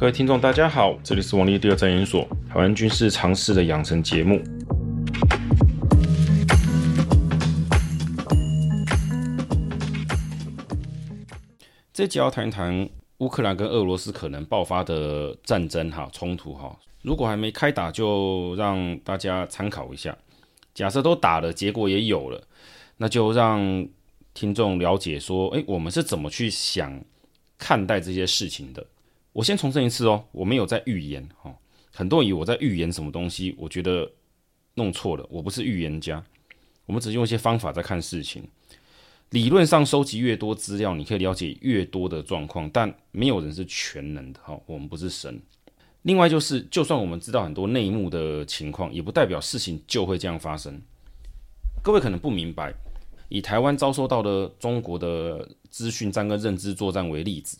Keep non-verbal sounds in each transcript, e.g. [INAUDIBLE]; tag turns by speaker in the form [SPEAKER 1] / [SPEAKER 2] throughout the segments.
[SPEAKER 1] 各位听众，大家好，这里是王力第二战研所台湾军事常识的养成节目。这集要谈一谈乌克兰跟俄罗斯可能爆发的战争哈冲突哈。如果还没开打，就让大家参考一下。假设都打了，结果也有了，那就让听众了解说，诶，我们是怎么去想看待这些事情的。我先重申一次哦，我没有在预言哈。很多人以为我在预言什么东西，我觉得弄错了。我不是预言家，我们只是用一些方法在看事情。理论上收集越多资料，你可以了解越多的状况，但没有人是全能的哈。我们不是神。另外就是，就算我们知道很多内幕的情况，也不代表事情就会这样发生。各位可能不明白，以台湾遭受到的中国的资讯战跟认知作战为例子。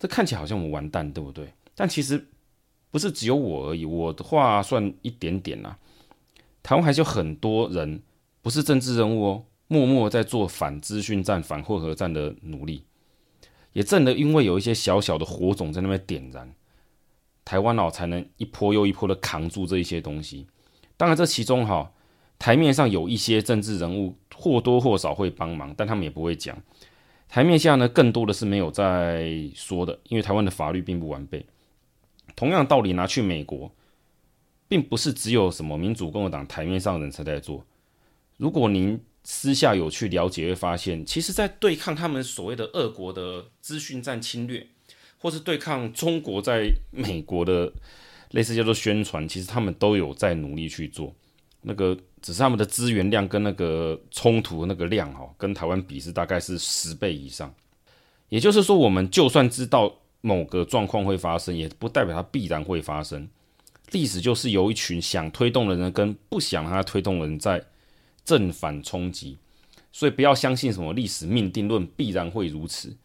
[SPEAKER 1] 这看起来好像我们完蛋，对不对？但其实不是只有我而已，我的话算一点点啦。台湾还是有很多人不是政治人物哦，默默在做反资讯战、反混合战的努力。也正的因为有一些小小的火种在那边点燃，台湾哦才能一波又一波的扛住这一些东西。当然，这其中哈台面上有一些政治人物或多或少会帮忙，但他们也不会讲。台面下呢，更多的是没有在说的，因为台湾的法律并不完备。同样道理拿去美国，并不是只有什么民主共和党台面上的人才在做。如果您私下有去了解，会发现，其实，在对抗他们所谓的俄国的资讯战侵略，或是对抗中国在美国的类似叫做宣传，其实他们都有在努力去做。那个只是他们的资源量跟那个冲突那个量哈，跟台湾比是大概是十倍以上。也就是说，我们就算知道某个状况会发生，也不代表它必然会发生。历史就是由一群想推动的人跟不想让它推动的人在正反冲击，所以不要相信什么历史命定论必然会如此，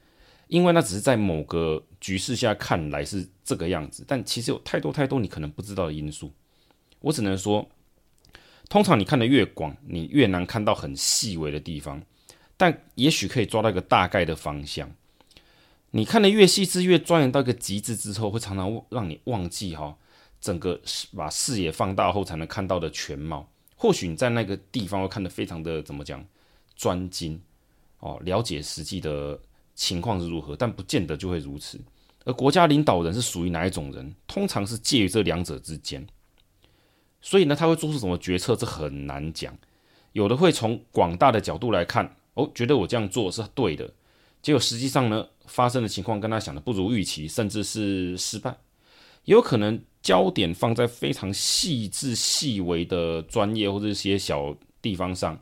[SPEAKER 1] 因为那只是在某个局势下看来是这个样子，但其实有太多太多你可能不知道的因素。我只能说。通常你看得越广，你越难看到很细微的地方，但也许可以抓到一个大概的方向。你看得越细致，越钻研到一个极致之后，会常常让你忘记哈，整个把视野放大后才能看到的全貌。或许你在那个地方会看得非常的怎么讲专精哦，了解实际的情况是如何，但不见得就会如此。而国家领导人是属于哪一种人？通常是介于这两者之间。所以呢，他会做出什么决策，这很难讲。有的会从广大的角度来看，哦，觉得我这样做是对的。结果实际上呢，发生的情况跟他想的不如预期，甚至是失败。也有可能焦点放在非常细致细微的专业或者一些小地方上，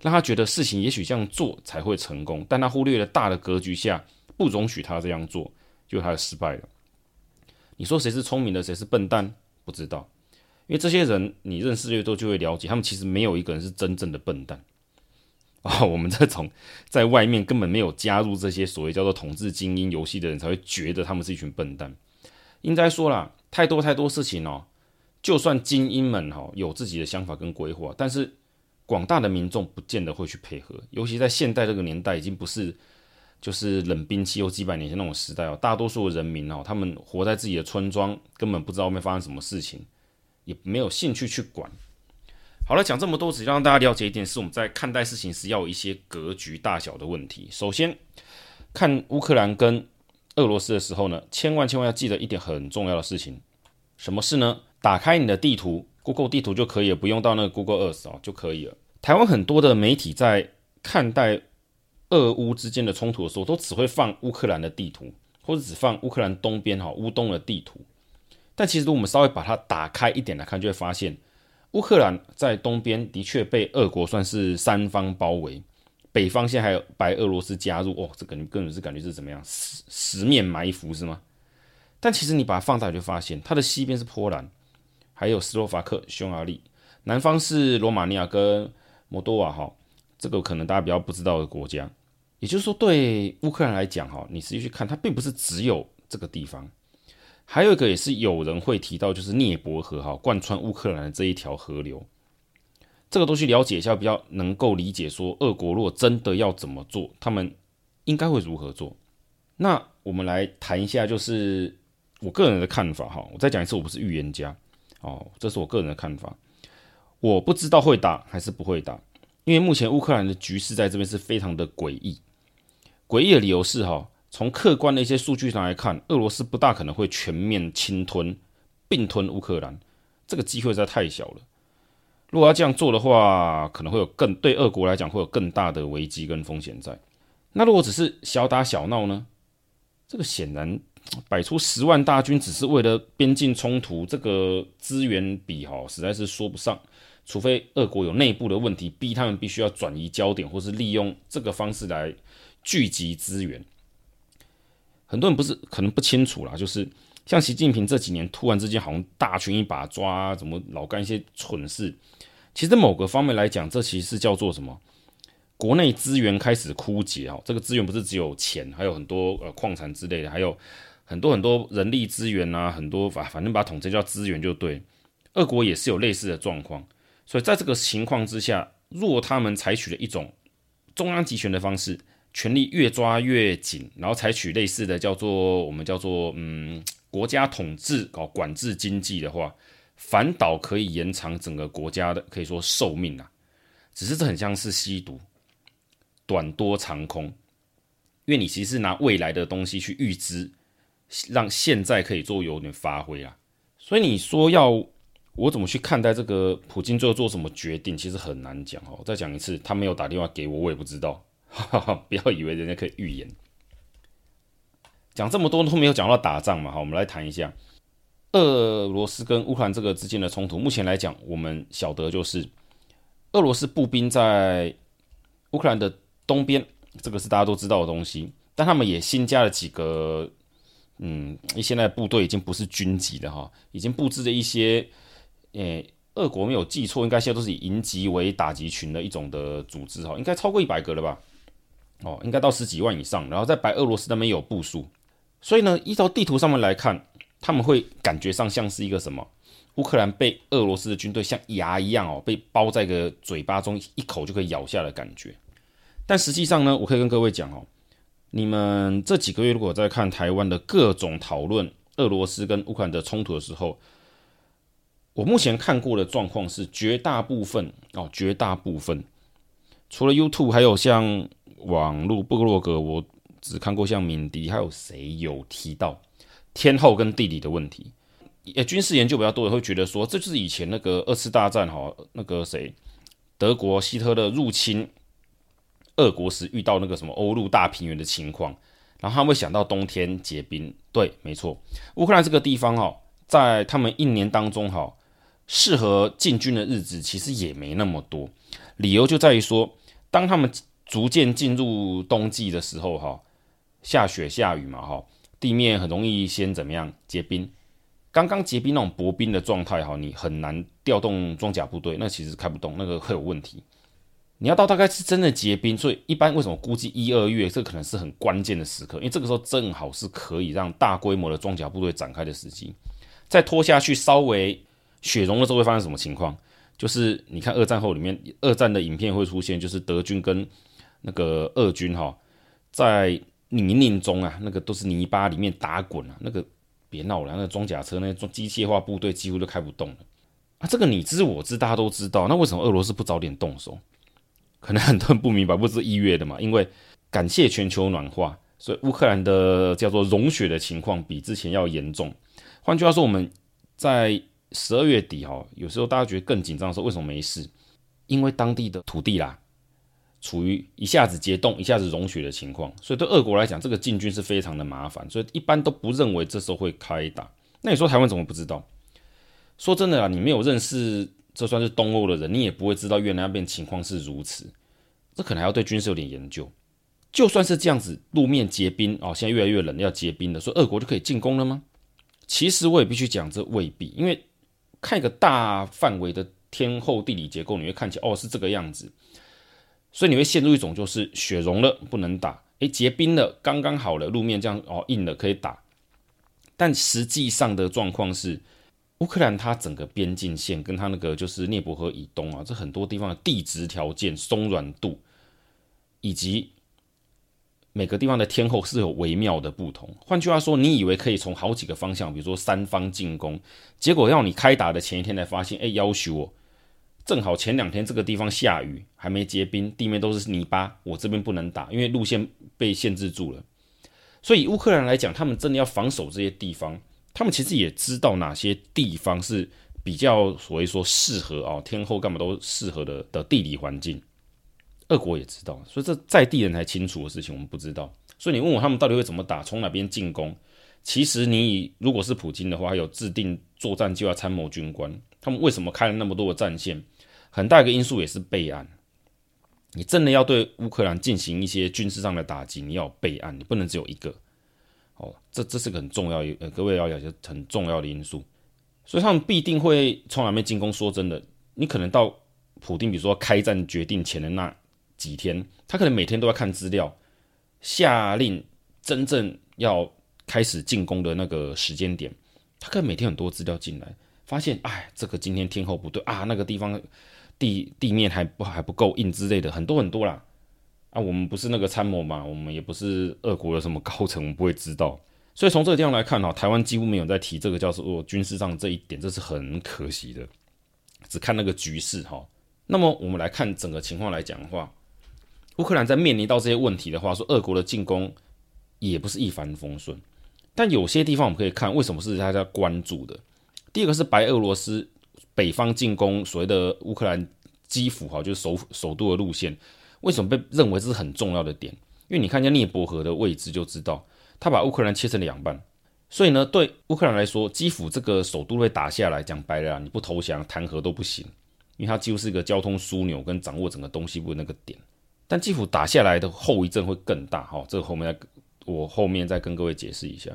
[SPEAKER 1] 让他觉得事情也许这样做才会成功，但他忽略了大的格局下，不容许他这样做，就他失败了。你说谁是聪明的，谁是笨蛋？不知道。因为这些人，你认识越多，就会了解，他们其实没有一个人是真正的笨蛋啊、哦！我们这种在外面根本没有加入这些所谓叫做统治精英游戏的人，才会觉得他们是一群笨蛋。应该说啦，太多太多事情哦，就算精英们哈有自己的想法跟规划，但是广大的民众不见得会去配合。尤其在现代这个年代，已经不是就是冷兵器或几百年前那种时代哦。大多数的人民哦，他们活在自己的村庄，根本不知道外面发生什么事情。也没有兴趣去管。好了，讲这么多，只让大家了解一点，是我们在看待事情时要有一些格局大小的问题。首先，看乌克兰跟俄罗斯的时候呢，千万千万要记得一点很重要的事情。什么事呢？打开你的地图，Google 地图就可以了，不用到那个 Google Earth 哦就可以了。台湾很多的媒体在看待俄乌之间的冲突的时候，都只会放乌克兰的地图，或者只放乌克兰东边哈乌东的地图。但其实，我们稍微把它打开一点来看，就会发现，乌克兰在东边的确被俄国算是三方包围，北方现在还有白俄罗斯加入，哦，这个你根本是感觉是怎么样十十面埋伏是吗？但其实你把它放大，就发现它的西边是波兰，还有斯洛伐克、匈牙利，南方是罗马尼亚跟摩多瓦，哈，这个可能大家比较不知道的国家。也就是说，对乌克兰来讲，哈，你实际去看，它并不是只有这个地方。还有一个也是有人会提到，就是涅伯河哈，贯穿乌克兰的这一条河流，这个都去了解一下，比较能够理解说，俄国如果真的要怎么做，他们应该会如何做。那我们来谈一下，就是我个人的看法哈，我再讲一次，我不是预言家哦，这是我个人的看法。我不知道会打还是不会打，因为目前乌克兰的局势在这边是非常的诡异。诡异的理由是哈，从客观的一些数据上来看，俄罗斯不大可能会全面侵吞、并吞乌克兰，这个机会实在太小了。如果要这样做的话，可能会有更对俄国来讲会有更大的危机跟风险在。那如果只是小打小闹呢？这个显然摆出十万大军只是为了边境冲突，这个资源比哈实在是说不上。除非俄国有内部的问题，逼他们必须要转移焦点，或是利用这个方式来聚集资源。很多人不是可能不清楚啦，就是像习近平这几年突然之间好像大权一把抓，怎么老干一些蠢事。其实某个方面来讲，这其实是叫做什么？国内资源开始枯竭哦。这个资源不是只有钱，还有很多呃矿产之类的，还有很多很多人力资源啊，很多反反正把它统称叫资源就对。俄国也是有类似的状况。所以在这个情况之下，若他们采取了一种中央集权的方式，权力越抓越紧，然后采取类似的叫做我们叫做嗯国家统治搞管制经济的话，反倒可以延长整个国家的可以说寿命啊。只是这很像是吸毒，短多长空，因为你其实是拿未来的东西去预支，让现在可以做有点发挥啊。所以你说要。我怎么去看待这个普京最后做什么决定？其实很难讲哦。再讲一次，他没有打电话给我，我也不知道。哈哈，不要以为人家可以预言。讲这么多都没有讲到打仗嘛？好，我们来谈一下俄罗斯跟乌克兰这个之间的冲突。目前来讲，我们晓得就是俄罗斯步兵在乌克兰的东边，这个是大家都知道的东西。但他们也新加了几个，嗯，现在部队已经不是军级的哈，已经布置了一些。诶，俄国没有记错，应该现在都是以营级为打击群的一种的组织哈，应该超过一百个了吧？哦，应该到十几万以上。然后在白俄罗斯那边有部署，所以呢，依照地图上面来看，他们会感觉上像是一个什么？乌克兰被俄罗斯的军队像牙一样哦，被包在个嘴巴中，一口就可以咬下的感觉。但实际上呢，我可以跟各位讲哦，你们这几个月如果在看台湾的各种讨论俄罗斯跟乌克兰的冲突的时候，我目前看过的状况是，绝大部分哦，绝大部分，除了 YouTube，还有像网络部落格，我只看过像敏迪，还有谁有提到天候跟地理的问题。呃，军事研究比较多的会觉得说，这就是以前那个二次大战哈，那个谁，德国希特勒入侵俄国时遇到那个什么欧陆大平原的情况，然后他会想到冬天结冰。对，没错，乌克兰这个地方哈，在他们一年当中哈。适合进军的日子其实也没那么多，理由就在于说，当他们逐渐进入冬季的时候，哈，下雪下雨嘛，哈，地面很容易先怎么样结冰，刚刚结冰那种薄冰的状态，哈，你很难调动装甲部队，那其实开不动，那个会有问题。你要到大概是真的结冰，所以一般为什么估计一二月，这可能是很关键的时刻，因为这个时候正好是可以让大规模的装甲部队展开的时机，再拖下去稍微。雪融了之后会发生什么情况？就是你看二战后里面二战的影片会出现，就是德军跟那个俄军哈，在泥泞中啊，那个都是泥巴里面打滚啊，那个别闹了，那装甲车那装机械化部队几乎都开不动了啊。这个你知我知，大家都知道，那为什么俄罗斯不早点动手？[LAUGHS] 可能很多人不明白，不是一月的嘛？因为感谢全球暖化，所以乌克兰的叫做融雪的情况比之前要严重。换句话说，我们在十二月底哈，有时候大家觉得更紧张的时候，为什么没事？因为当地的土地啦，处于一下子结冻、一下子融雪的情况，所以对俄国来讲，这个进军是非常的麻烦，所以一般都不认为这时候会开打。那你说台湾怎么不知道？说真的啦，你没有认识这算是东欧的人，你也不会知道越南那边情况是如此。这可能还要对军事有点研究。就算是这样子，路面结冰哦，现在越来越冷，要结冰了，所以俄国就可以进攻了吗？其实我也必须讲，这未必，因为。看一个大范围的天候地理结构，你会看起来哦是这个样子，所以你会陷入一种就是雪融了不能打，诶结冰了刚刚好了，路面这样哦硬了可以打，但实际上的状况是，乌克兰它整个边境线跟它那个就是涅伯河以东啊，这很多地方的地质条件松软度以及每个地方的天候是有微妙的不同。换句话说，你以为可以从好几个方向，比如说三方进攻，结果要你开打的前一天才发现，哎，要求我正好前两天这个地方下雨，还没结冰，地面都是泥巴，我这边不能打，因为路线被限制住了。所以乌克兰来讲，他们真的要防守这些地方，他们其实也知道哪些地方是比较所谓说适合啊，天候干嘛都适合的的地理环境。俄国也知道，所以这在地人才清楚的事情，我们不知道。所以你问我他们到底会怎么打，从哪边进攻？其实你如果是普京的话，有制定作战计划参谋军官，他们为什么开了那么多的战线？很大一个因素也是备案。你真的要对乌克兰进行一些军事上的打击，你要备案，你不能只有一个。哦，这这是个很重要，呃，各位要了解很重要的因素。所以他们必定会从哪边进攻。说真的，你可能到普丁，比如说开战决定前的那。几天，他可能每天都要看资料，下令真正要开始进攻的那个时间点，他可能每天很多资料进来，发现哎，这个今天天候不对啊，那个地方地地面还不还不够硬之类的，很多很多啦。啊，我们不是那个参谋嘛，我们也不是俄国的什么高层，我们不会知道。所以从这个地方来看哈，台湾几乎没有在提这个叫做军事上这一点，这是很可惜的。只看那个局势哈。那么我们来看整个情况来讲的话。乌克兰在面临到这些问题的话，说俄国的进攻也不是一帆风顺，但有些地方我们可以看为什么是大家关注的。第一个是白俄罗斯北方进攻所谓的乌克兰基辅哈，就是首首都的路线，为什么被认为这是很重要的点？因为你看一下涅伯河的位置就知道，他把乌克兰切成两半，所以呢，对乌克兰来说，基辅这个首都被打下来，讲白了，你不投降谈和都不行，因为它几乎是一个交通枢纽跟掌握整个东西部的那个点。但基辅打下来的后遗症会更大，哈，这个后面我后面再跟各位解释一下。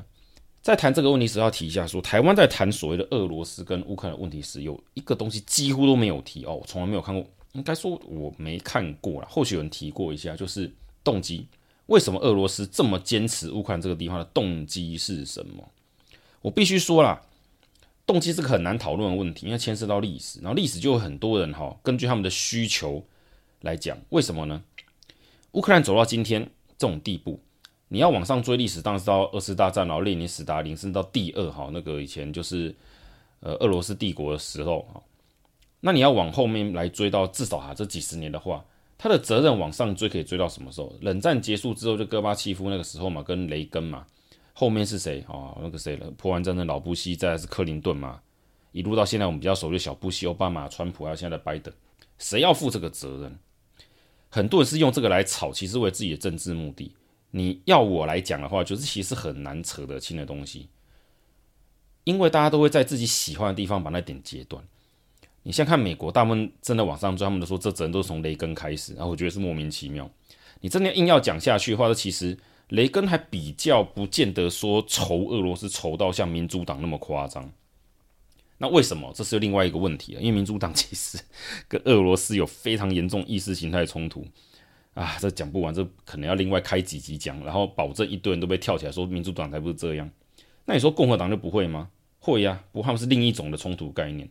[SPEAKER 1] 在谈这个问题时，要提一下说，台湾在谈所谓的俄罗斯跟乌克兰问题时，有一个东西几乎都没有提哦，我从来没有看过，应该说我没看过啦，或许有人提过一下，就是动机，为什么俄罗斯这么坚持乌克兰这个地方的动机是什么？我必须说啦，动机是个很难讨论的问题，因为牵涉到历史，然后历史就有很多人哈，根据他们的需求来讲，为什么呢？乌克兰走到今天这种地步，你要往上追历史，当然是到二次大战，然后列宁、斯达林，甚至到第二哈那个以前就是呃俄罗斯帝国的时候哈。那你要往后面来追到至少哈这几十年的话，他的责任往上追可以追到什么时候？冷战结束之后就戈巴契夫那个时候嘛，跟雷根嘛，后面是谁啊？那个谁了？波湾战争老布希，再是克林顿嘛，一路到现在我们比较熟的小布希、奥巴马、川普，还有现在的拜登，谁要负这个责任？很多人是用这个来炒，其实为自己的政治目的。你要我来讲的话，就是其实很难扯得清的东西，因为大家都会在自己喜欢的地方把那点截断。你像看美国，大部分真的往上追，他们都说这责任都是从雷根开始，然后我觉得是莫名其妙。你真的硬要讲下去的话，其实雷根还比较不见得说仇俄罗斯仇到像民主党那么夸张。那为什么？这是另外一个问题了。因为民主党其实跟俄罗斯有非常严重意识形态冲突啊，这讲不完，这可能要另外开几集讲，然后保证一堆人都被跳起来说民主党才不是这样。那你说共和党就不会吗？会呀，不过他们是另一种的冲突概念。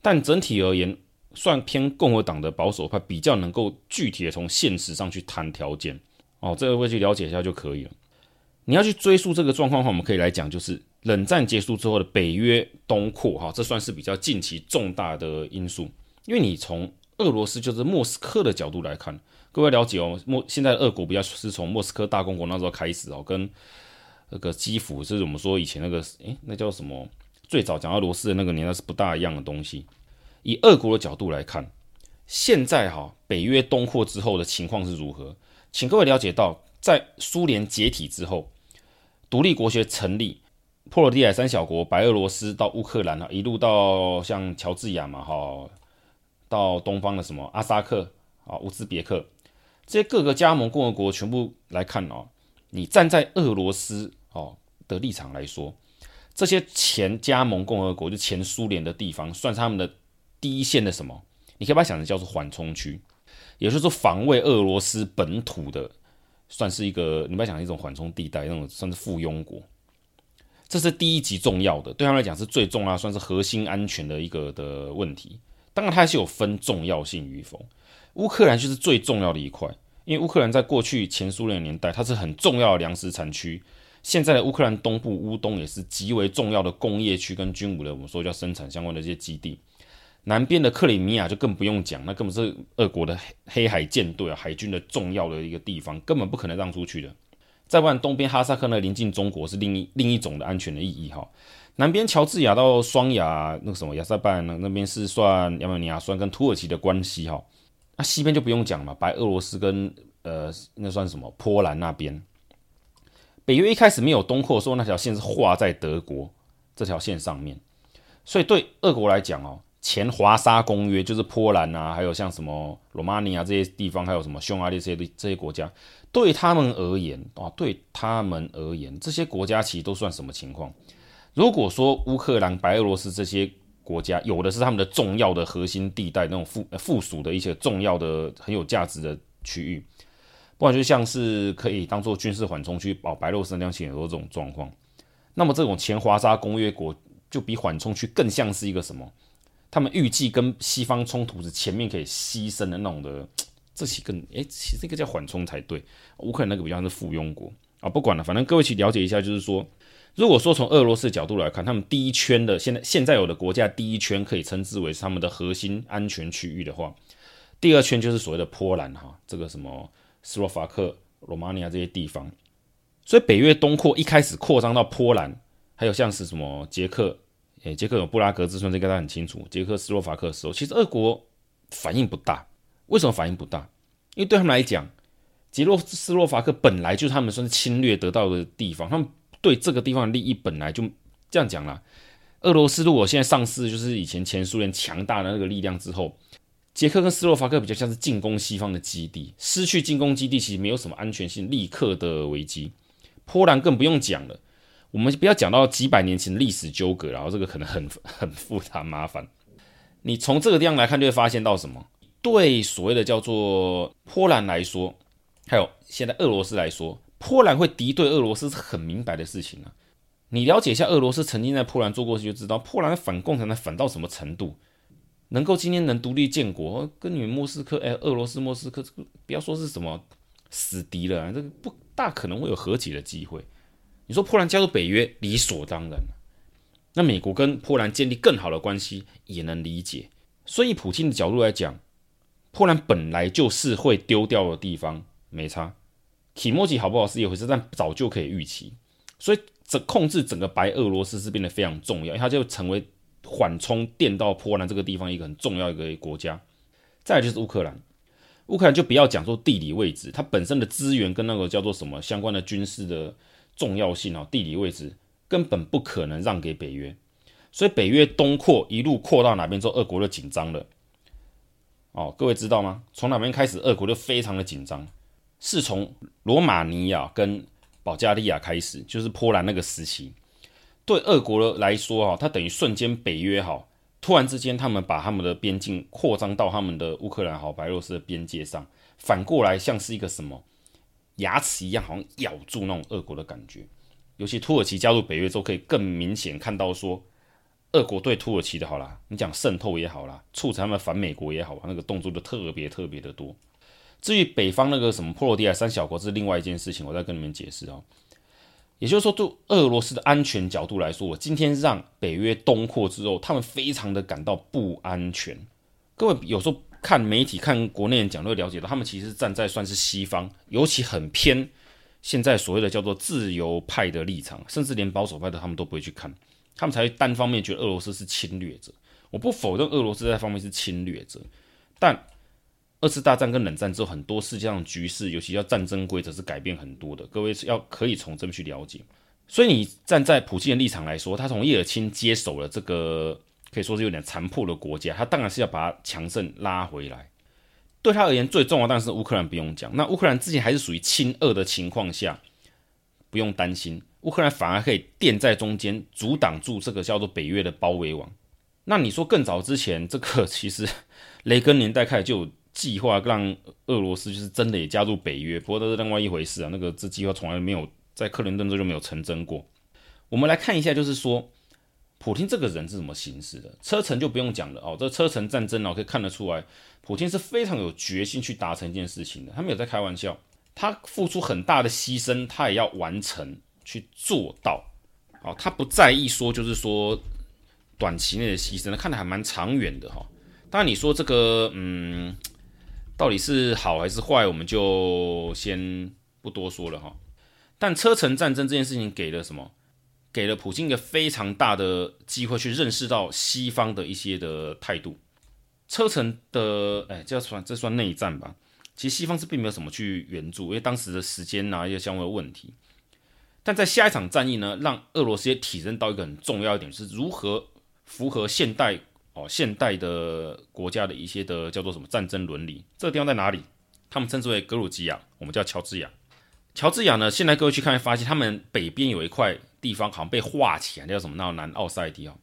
[SPEAKER 1] 但整体而言，算偏共和党的保守派比较能够具体的从现实上去谈条件哦，这个会去了解一下就可以了。你要去追溯这个状况的话，我们可以来讲就是。冷战结束之后的北约东扩，哈，这算是比较近期重大的因素。因为你从俄罗斯就是莫斯科的角度来看，各位了解哦，莫现在俄国比较是从莫斯科大公国那时候开始哦，跟那个基辅，就是我们说以前那个，诶，那叫什么？最早讲到罗斯的那个年代是不大一样的东西。以俄国的角度来看，现在哈北约东扩之后的情况是如何？请各位了解到，在苏联解体之后，独立国学成立。波罗的海三小国，白俄罗斯到乌克兰啊，一路到像乔治亚嘛，哈，到东方的什么阿萨克啊、乌兹别克，这些各个加盟共和国全部来看哦，你站在俄罗斯哦的立场来说，这些前加盟共和国就前苏联的地方，算是他们的第一线的什么？你可以把它想成叫做缓冲区，也就是说防卫俄罗斯本土的，算是一个你不要想一种缓冲地带，那种算是附庸国。这是第一级重要的，对他们来讲是最重要，算是核心安全的一个的问题。当然，它还是有分重要性与否。乌克兰就是最重要的一块，因为乌克兰在过去前苏联年代，它是很重要的粮食产区。现在的乌克兰东部乌东也是极为重要的工业区跟军武的，我们说叫生产相关的这些基地。南边的克里米亚就更不用讲，那根本是俄国的黑海舰队啊，海军的重要的一个地方，根本不可能让出去的。再不然，东边哈萨克那临近中国是另一另一种的安全的意义哈。南边乔治亚到双亚那个什么亚塞拜那那边是算亚美尼亚算跟土耳其的关系哈。那西边就不用讲了，白俄罗斯跟呃那算什么波兰那边。北约一开始没有东扩的时候，那条线是画在德国这条线上面，所以对俄国来讲哦，前华沙公约就是波兰啊，还有像什么罗马尼亚这些地方，还有什么匈牙利这些这些国家，对他们而言啊，对他们而言，这些国家其实都算什么情况？如果说乌克兰、白俄罗斯这些国家有的是他们的重要的核心地带，那种附附属的一些重要的很有价值的区域。不然就像是可以当做军事缓冲区，保白俄罗斯量起很多这种状况。那么这种前华沙公约国就比缓冲区更像是一个什么？他们预计跟西方冲突是前面可以牺牲的那种的，这些更诶、其实这个叫缓冲才对。乌克兰那个比较是附庸国啊，不管了，反正各位去了解一下，就是说，如果说从俄罗斯角度来看，他们第一圈的现在现在有的国家第一圈可以称之为是他们的核心安全区域的话，第二圈就是所谓的波兰哈，这个什么。斯洛伐克、罗马尼亚这些地方，所以北约东扩一开始扩张到波兰，还有像是什么捷克，诶，捷克有布拉格之春，这个大家很清楚。捷克斯洛伐克的时候，其实俄国反应不大。为什么反应不大？因为对他们来讲，捷洛斯洛伐克本来就是他们算是侵略得到的地方，他们对这个地方的利益本来就这样讲啦。俄罗斯如果现在丧失就是以前前苏联强大的那个力量之后。捷克跟斯洛伐克比较像是进攻西方的基地，失去进攻基地其实没有什么安全性立刻的危机。波兰更不用讲了，我们不要讲到几百年前历史纠葛，然后这个可能很很复杂麻烦。你从这个地方来看，就会发现到什么？对所谓的叫做波兰来说，还有现在俄罗斯来说，波兰会敌对俄罗斯是很明白的事情啊。你了解一下俄罗斯曾经在波兰做过，就知道波兰反共产党反到什么程度。能够今天能独立建国，跟你们莫斯科，哎，俄罗斯莫斯科，这个不要说是什么死敌了，这个不大可能会有和解的机会。你说波兰加入北约理所当然，那美国跟波兰建立更好的关系也能理解。所以，普京的角度来讲，波兰本来就是会丢掉的地方，没差。体莫吉好不好是一回事，但早就可以预期。所以，这控制整个白俄罗斯是变得非常重要，它就成为。缓冲垫到波兰这个地方一个很重要一个国家，再来就是乌克兰，乌克兰就不要讲说地理位置，它本身的资源跟那个叫做什么相关的军事的重要性啊，地理位置根本不可能让给北约，所以北约东扩一路扩到哪边之后，俄国就紧张了。哦，各位知道吗？从哪边开始，俄国就非常的紧张，是从罗马尼亚跟保加利亚开始，就是波兰那个时期。对俄国来说，哈，它等于瞬间北约哈，突然之间他们把他们的边境扩张到他们的乌克兰好白俄罗斯的边界上，反过来像是一个什么牙齿一样，好像咬住那种俄国的感觉。尤其土耳其加入北约之后，可以更明显看到说，俄国对土耳其的好啦，你讲渗透也好啦，促成他们反美国也好，那个动作就特别特别的多。至于北方那个什么波罗的海三小国是另外一件事情，我再跟你们解释哦。也就是说，对俄罗斯的安全角度来说，我今天让北约东扩之后，他们非常的感到不安全。各位有时候看媒体、看国内人讲，都会了解到，他们其实站在算是西方，尤其很偏现在所谓的叫做自由派的立场，甚至连保守派的他们都不会去看，他们才会单方面觉得俄罗斯是侵略者。我不否认俄罗斯在方面是侵略者，但。二次大战跟冷战之后，很多世界上局势，尤其要战争规则是改变很多的。各位是要可以从这边去了解。所以你站在普京的立场来说，他从叶尔钦接手了这个可以说是有点残破的国家，他当然是要把强盛拉回来。对他而言，最重要的当然是乌克兰不用讲。那乌克兰之前还是属于亲俄的情况下，不用担心，乌克兰反而可以垫在中间，阻挡住这个叫做北约的包围网。那你说更早之前，这个 [LAUGHS] 其实雷根年代开始就有。计划让俄罗斯就是真的也加入北约，不过都是另外一回事啊。那个这计划从来没有在克林顿这就没有成真过。我们来看一下，就是说普京这个人是怎么行事的？车臣就不用讲了哦，这车臣战争哦，可以看得出来，普丁是非常有决心去达成一件事情的。他没有在开玩笑，他付出很大的牺牲，他也要完成去做到。哦，他不在意说就是说短期内的牺牲，他看得还蛮长远的哈。当然你说这个嗯，到底是好还是坏，我们就先不多说了哈。但车臣战争这件事情给了什么？给了普京一个非常大的机会去认识到西方的一些的态度。车臣的，哎，这算这算内战吧？其实西方是并没有什么去援助，因为当时的时间啊一些相关的问题。但在下一场战役呢，让俄罗斯也体认到一个很重要一点，是如何符合现代现代的国家的一些的叫做什么战争伦理。这个地方在哪里？他们称之为格鲁吉亚，我们叫乔治亚。乔治亚呢，现在各位去看，发现他们北边有一块。地方好像被划起来，叫什么？那南奥塞梯啊，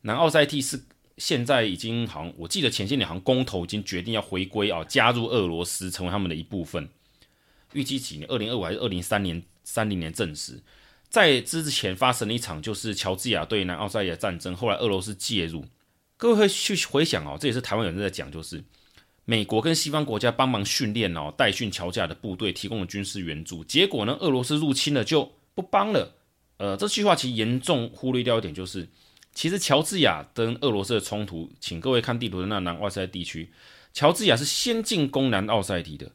[SPEAKER 1] 南奥塞梯是现在已经好像，我记得前些年好像公投已经决定要回归啊，加入俄罗斯，成为他们的一部分。预计几年？二零二五还是二零三年？三零年证实。在之前发生了一场就是乔治亚对南奥塞梯的战争，后来俄罗斯介入。各位会去回想哦，这也是台湾有人在讲，就是美国跟西方国家帮忙训练哦，带训乔治亚的部队，提供了军事援助。结果呢，俄罗斯入侵了就不帮了。呃，这句话其实严重忽略掉一点，就是其实乔治亚跟俄罗斯的冲突，请各位看地图的那南奥塞地区，乔治亚是先进攻南奥塞梯的。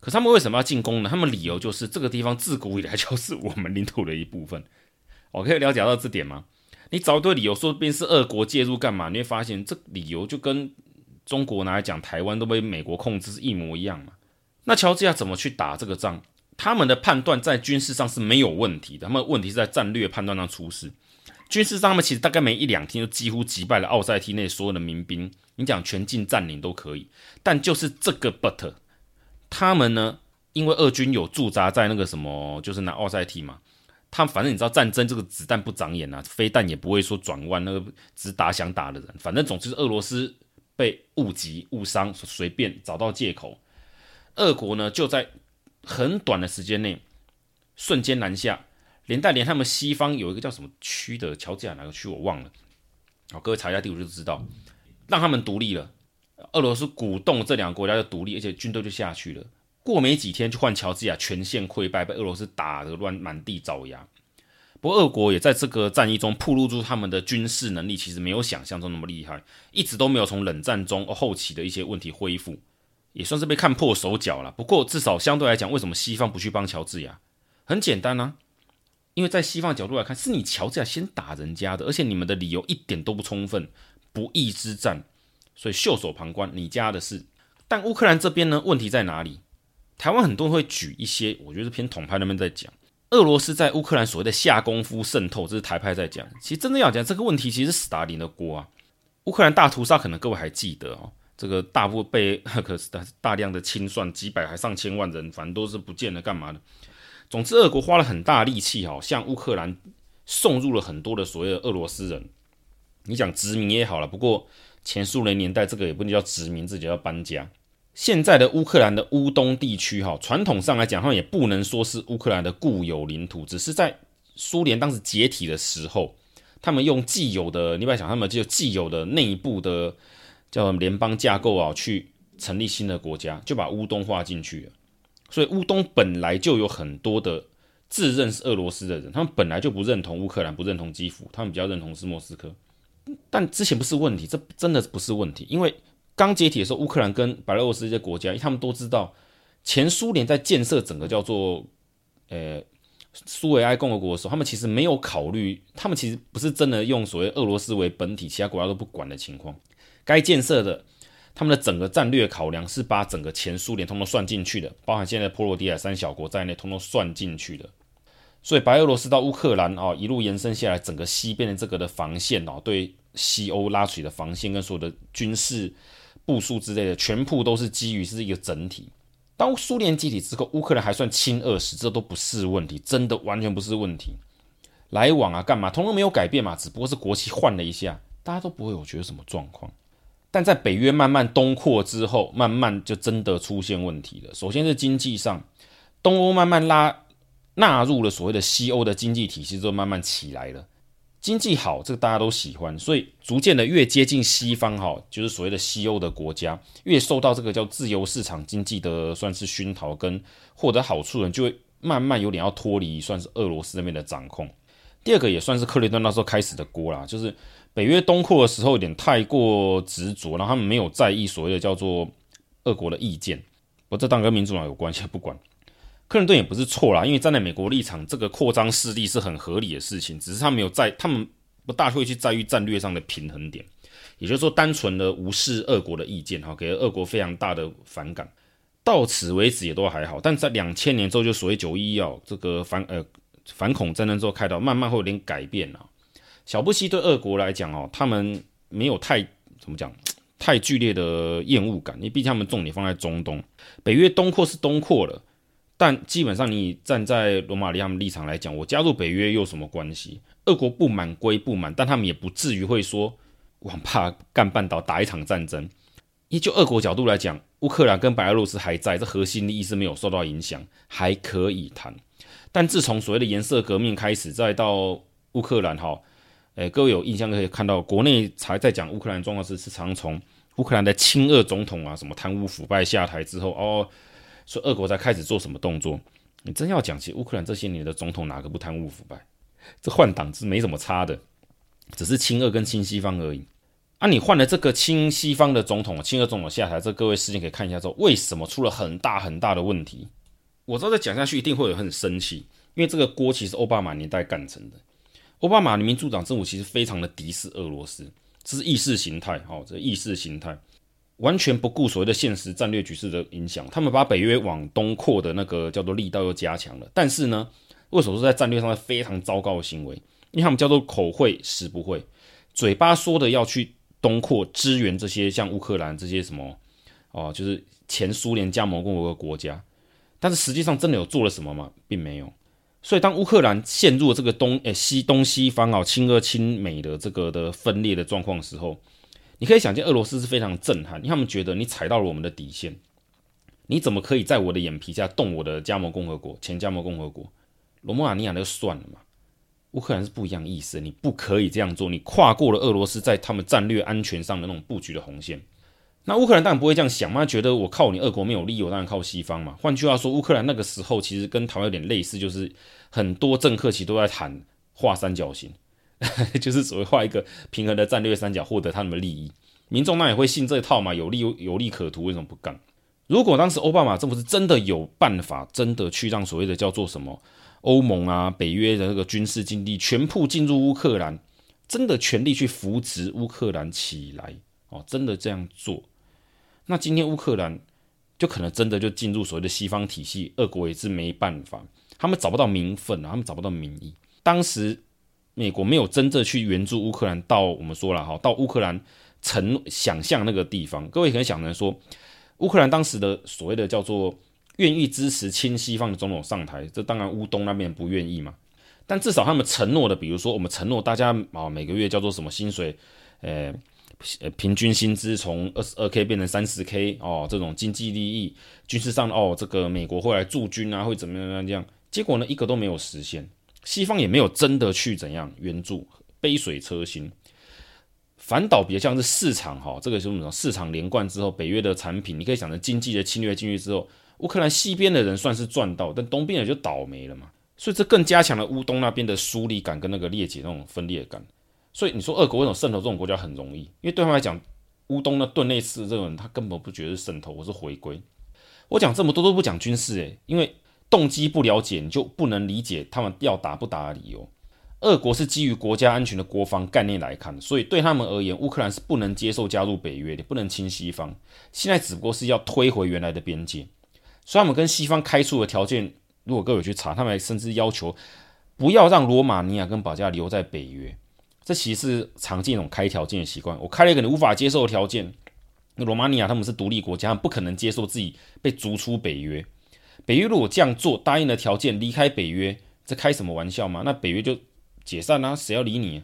[SPEAKER 1] 可他们为什么要进攻呢？他们理由就是这个地方自古以来就是我们领土的一部分。我可以了解到这点吗？你找一堆理由说这边是俄国介入干嘛？你会发现这理由就跟中国拿来讲台湾都被美国控制是一模一样嘛。那乔治亚怎么去打这个仗？他们的判断在军事上是没有问题的，他们问题是在战略判断上出事。军事上，他们其实大概没一两天就几乎击败了奥塞梯内所有的民兵。你讲全境占领都可以，但就是这个 but，他们呢，因为俄军有驻扎在那个什么，就是拿奥塞梯嘛，他反正你知道战争这个子弹不长眼啊，飞弹也不会说转弯，那个只打想打的人，反正总之是俄罗斯被误击误伤，随便找到借口，俄国呢就在。很短的时间内，瞬间南下，连带连他们西方有一个叫什么区的乔治亚哪个区我忘了，好，各位查一下地图就知道，让他们独立了。俄罗斯鼓动这两个国家的独立，而且军队就下去了。过没几天就换乔治亚全线溃败，被俄罗斯打得乱满地找牙。不过俄国也在这个战役中暴露出他们的军事能力其实没有想象中那么厉害，一直都没有从冷战中后期的一些问题恢复。也算是被看破手脚了。不过至少相对来讲，为什么西方不去帮乔治亚？很简单啊，因为在西方角度来看，是你乔治亚先打人家的，而且你们的理由一点都不充分，不义之战，所以袖手旁观，你家的事。但乌克兰这边呢，问题在哪里？台湾很多人会举一些，我觉得是偏统派那边在讲，俄罗斯在乌克兰所谓的下功夫渗透，这是台派在讲。其实真正要讲这个问题，其实是斯大林的锅啊。乌克兰大屠杀，可能各位还记得哦。这个大部被 [LAUGHS] 可是大量的清算，几百还上千万人，反正都是不见了，干嘛的？总之，俄国花了很大力气，哈，向乌克兰送入了很多的所谓的俄罗斯人。你讲殖民也好了，不过前苏联年代这个也不能叫殖民，这就叫搬家。现在的乌克兰的乌东地区，哈，传统上来讲，他们也不能说是乌克兰的固有领土，只是在苏联当时解体的时候，他们用既有的，你不要想，他们就既有的内部的。叫联邦架构啊，去成立新的国家，就把乌东划进去了。所以乌东本来就有很多的自认是俄罗斯的人，他们本来就不认同乌克兰，不认同基辅，他们比较认同是莫斯科。但之前不是问题，这真的不是问题，因为刚解体的时候，乌克兰跟白俄罗斯这些国家，他们都知道前苏联在建设整个叫做呃苏维埃共和国的时候，他们其实没有考虑，他们其实不是真的用所谓俄罗斯为本体，其他国家都不管的情况。该建设的，他们的整个战略考量是把整个前苏联通通算进去的，包含现在波罗的海三小国在内，通通算进去的。所以白俄罗斯到乌克兰啊，一路延伸下来，整个西边的这个的防线哦，对西欧拉取的防线跟所有的军事部署之类的，全部都是基于是一个整体。当苏联解体之后，乌克兰还算亲俄时，这都不是问题，真的完全不是问题。来往啊，干嘛，通通没有改变嘛，只不过是国旗换了一下，大家都不会有觉得什么状况。但在北约慢慢东扩之后，慢慢就真的出现问题了。首先是经济上，东欧慢慢拉纳入了所谓的西欧的经济体系之后，慢慢起来了。经济好，这个大家都喜欢，所以逐渐的越接近西方哈，就是所谓的西欧的国家，越受到这个叫自由市场经济的算是熏陶跟获得好处的人，就会慢慢有点要脱离算是俄罗斯那边的掌控。第二个也算是克林顿那时候开始的锅啦，就是北约东扩的时候有点太过执着，然后他们没有在意所谓的叫做俄国的意见。不过这当跟民主党有关系，不管。克林顿也不是错啦，因为站在美国立场，这个扩张势力是很合理的事情，只是他没有在，他们不大会去在意战略上的平衡点，也就是说，单纯的无视俄国的意见，哈，给俄国非常大的反感。到此为止也都还好，但在两千年之后，就所谓九一一这个反呃反恐战争之后开刀，慢慢会有点改变了。小布希对俄国来讲哦，他们没有太怎么讲太剧烈的厌恶感，因为毕竟他们重点放在中东，北约东扩是东扩了。但基本上，你站在罗马尼亚立场来讲，我加入北约又有什么关系？俄国不满归不满，但他们也不至于会说往怕干半岛打一场战争。依就俄国角度来讲，乌克兰跟白俄罗斯还在，这核心利益是没有受到影响，还可以谈。但自从所谓的颜色革命开始，再到乌克兰哈，诶，各位有印象可以看到，国内才在讲乌克兰状况时，是常从乌克兰的亲俄总统啊，什么贪污腐败下台之后哦。所以俄国才开始做什么动作？你真要讲起乌克兰这些年的总统，哪个不贪污腐败？这换党是没什么差的，只是亲俄跟亲西方而已。啊，你换了这个亲西方的总统，亲俄总统下台，这各位事情可以看一下之后，为什么出了很大很大的问题？我知道再讲下去一定会有很生气，因为这个锅其实奥巴马年代干成的。奥巴马的民主党政府其实非常的敌视俄罗斯，这是意识形态，哦，这意识形态。完全不顾所谓的现实战略局势的影响，他们把北约往东扩的那个叫做力道又加强了。但是呢，为什么说在战略上是非常糟糕的行为？因为他们叫做口会实不会，嘴巴说的要去东扩支援这些像乌克兰这些什么哦，就是前苏联加盟共和国国家，但是实际上真的有做了什么吗？并没有。所以当乌克兰陷入了这个东诶西东西方啊亲俄亲美的这个的分裂的状况的时候。你可以想见，俄罗斯是非常震撼，因为他们觉得你踩到了我们的底线，你怎么可以在我的眼皮下动我的加盟共和国、前加盟共和国？罗马尼亚那就算了嘛，乌克兰是不一样意思，你不可以这样做，你跨过了俄罗斯在他们战略安全上的那种布局的红线。那乌克兰当然不会这样想嘛，觉得我靠你俄国没有利益，我当然靠西方嘛。换句话说，乌克兰那个时候其实跟台湾有点类似，就是很多政客其实都在谈画三角形。[LAUGHS] 就是所谓画一个平衡的战略三角，获得他们的利益。民众那也会信这套嘛？有利有利可图，为什么不干？如果当时奥巴马政府是真的有办法，真的去让所谓的叫做什么欧盟啊、北约的那个军事基地全部进入乌克兰，真的全力去扶植乌克兰起来哦，真的这样做，那今天乌克兰就可能真的就进入所谓的西方体系，俄国也是没办法，他们找不到名分啊，他们找不到民意。当时。美国没有真正去援助乌克兰，到我们说了哈，到乌克兰承想象那个地方，各位可能想着说，乌克兰当时的所谓的叫做愿意支持亲西方的总统上台，这当然乌东那边不愿意嘛，但至少他们承诺的，比如说我们承诺大家啊每个月叫做什么薪水，呃平均薪资从二十二 k 变成三十 k 哦，这种经济利益、军事上哦，这个美国会来驻军啊，会怎么样这样，结果呢一个都没有实现。西方也没有真的去怎样援助，杯水车薪，反倒比较像是市场哈，这个是什么？市场连贯之后，北约的产品，你可以想成经济的侵略进去之后，乌克兰西边的人算是赚到，但东边人就倒霉了嘛。所以这更加强了乌东那边的疏离感跟那个裂解那种分裂感。所以你说俄国为什么渗透这种国家很容易？因为对他们来讲，乌东的顿内茨这种人他根本不觉得渗透，我是回归。我讲这么多都不讲军事诶，因为。动机不了解，你就不能理解他们要打不打的理由。俄国是基于国家安全的国防概念来看，所以对他们而言，乌克兰是不能接受加入北约的，不能亲西方。现在只不过是要推回原来的边界，所以他们跟西方开出的条件，如果各位去查，他们甚至要求不要让罗马尼亚跟保加利亚留在北约。这其实是常见一种开条件的习惯。我开了一个你无法接受的条件，那罗马尼亚他们是独立国家，他们不可能接受自己被逐出北约。北约如果这样做，答应的条件离开北约，这开什么玩笑吗？那北约就解散啊，谁要理你？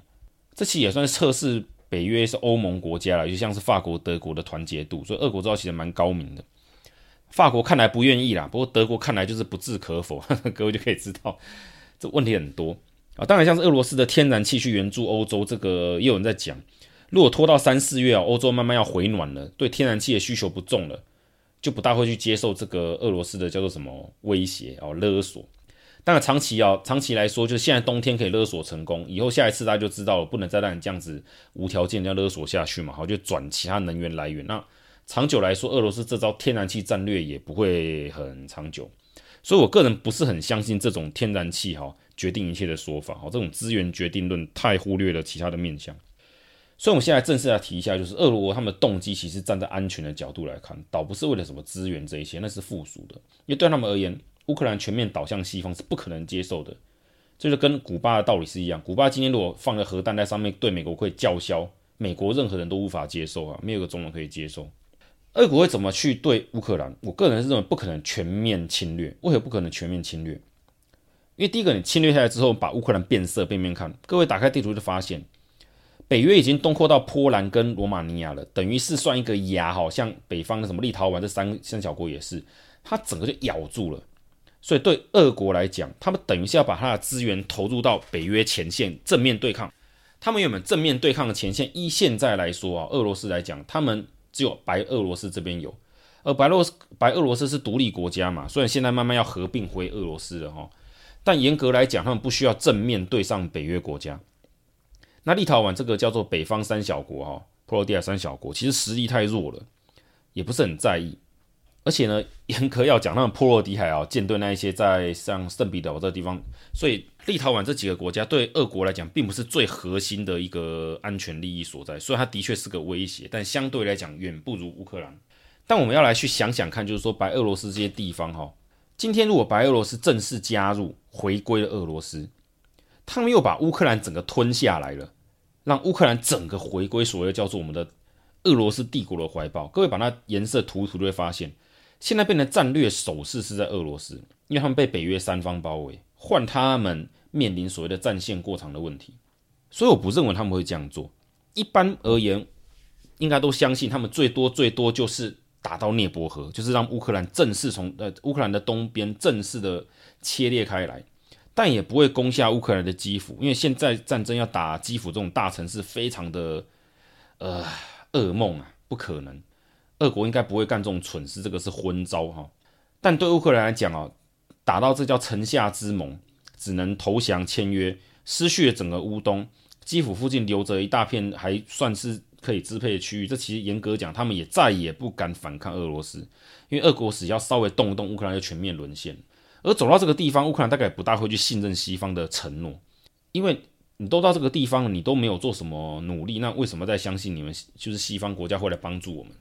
[SPEAKER 1] 这期也算是测试北约是欧盟国家了，就像是法国、德国的团结度。所以俄国知道其实蛮高明的。法国看来不愿意啦，不过德国看来就是不置可否。[LAUGHS] 各位就可以知道这问题很多。啊。当然，像是俄罗斯的天然气去援助欧洲，这个也有人在讲。如果拖到三四月啊，欧洲慢慢要回暖了，对天然气的需求不重了，就不大会去接受这个俄罗斯的叫做什么威胁哦，勒索。当然长期啊，长期来说，就是现在冬天可以勒索成功，以后下一次大家就知道了，不能再让你这样子无条件这样勒索下去嘛，好，就转其他能源来源。那长久来说，俄罗斯这招天然气战略也不会很长久。所以我个人不是很相信这种天然气哈决定一切的说法，哈，这种资源决定论太忽略了其他的面向。所以，我们现在正式来提一下，就是俄罗他们的动机其实站在安全的角度来看，倒不是为了什么资源这一些，那是附属的。因为对他们而言，乌克兰全面倒向西方是不可能接受的。这就跟古巴的道理是一样，古巴今天如果放个核弹在上面对美国会叫嚣，美国任何人都无法接受啊，没有一个总统可以接受。俄国会怎么去对乌克兰？我个人是认为不可能全面侵略。为何不可能全面侵略？因为第一个，你侵略下来之后，把乌克兰变色变变看，各位打开地图就发现。北约已经东扩到波兰跟罗马尼亚了，等于是算一个牙，好像北方的什么立陶宛这三三小国也是，它整个就咬住了。所以对俄国来讲，他们等于是要把他的资源投入到北约前线正面对抗。他们原本正面对抗的前线，依现在来说啊，俄罗斯来讲，他们只有白俄罗斯这边有，而白罗白俄罗斯是独立国家嘛，虽然现在慢慢要合并回俄罗斯了哈，但严格来讲，他们不需要正面对上北约国家。那立陶宛这个叫做北方三小国哈，波罗的海三小国，其实实力太弱了，也不是很在意。而且呢，[LAUGHS] 严格要讲，那波罗的海啊，舰队那一些在像圣彼得堡这个地方，所以立陶宛这几个国家对俄国来讲，并不是最核心的一个安全利益所在。虽然它的确是个威胁，但相对来讲远不如乌克兰。但我们要来去想想看，就是说白俄罗斯这些地方哈，今天如果白俄罗斯正式加入，回归了俄罗斯，他们又把乌克兰整个吞下来了。让乌克兰整个回归所谓的叫做我们的俄罗斯帝国的怀抱。各位把那颜色涂一涂，就会发现，现在变成战略守势是在俄罗斯，因为他们被北约三方包围，换他们面临所谓的战线过长的问题。所以我不认为他们会这样做。一般而言，应该都相信他们最多最多就是打到涅伯河，就是让乌克兰正式从呃乌克兰的东边正式的切裂开来。但也不会攻下乌克兰的基辅，因为现在战争要打基辅这种大城市，非常的呃噩梦啊，不可能。俄国应该不会干这种蠢事，这个是昏招哈。但对乌克兰来讲啊，打到这叫城下之盟，只能投降签约，失去了整个乌东，基辅附近留着一大片还算是可以支配的区域。这其实严格讲，他们也再也不敢反抗俄罗斯，因为俄国只要稍微动一动，乌克兰就全面沦陷。而走到这个地方，乌克兰大概不大会去信任西方的承诺，因为你都到这个地方，你都没有做什么努力，那为什么再相信你们就是西方国家会来帮助我们？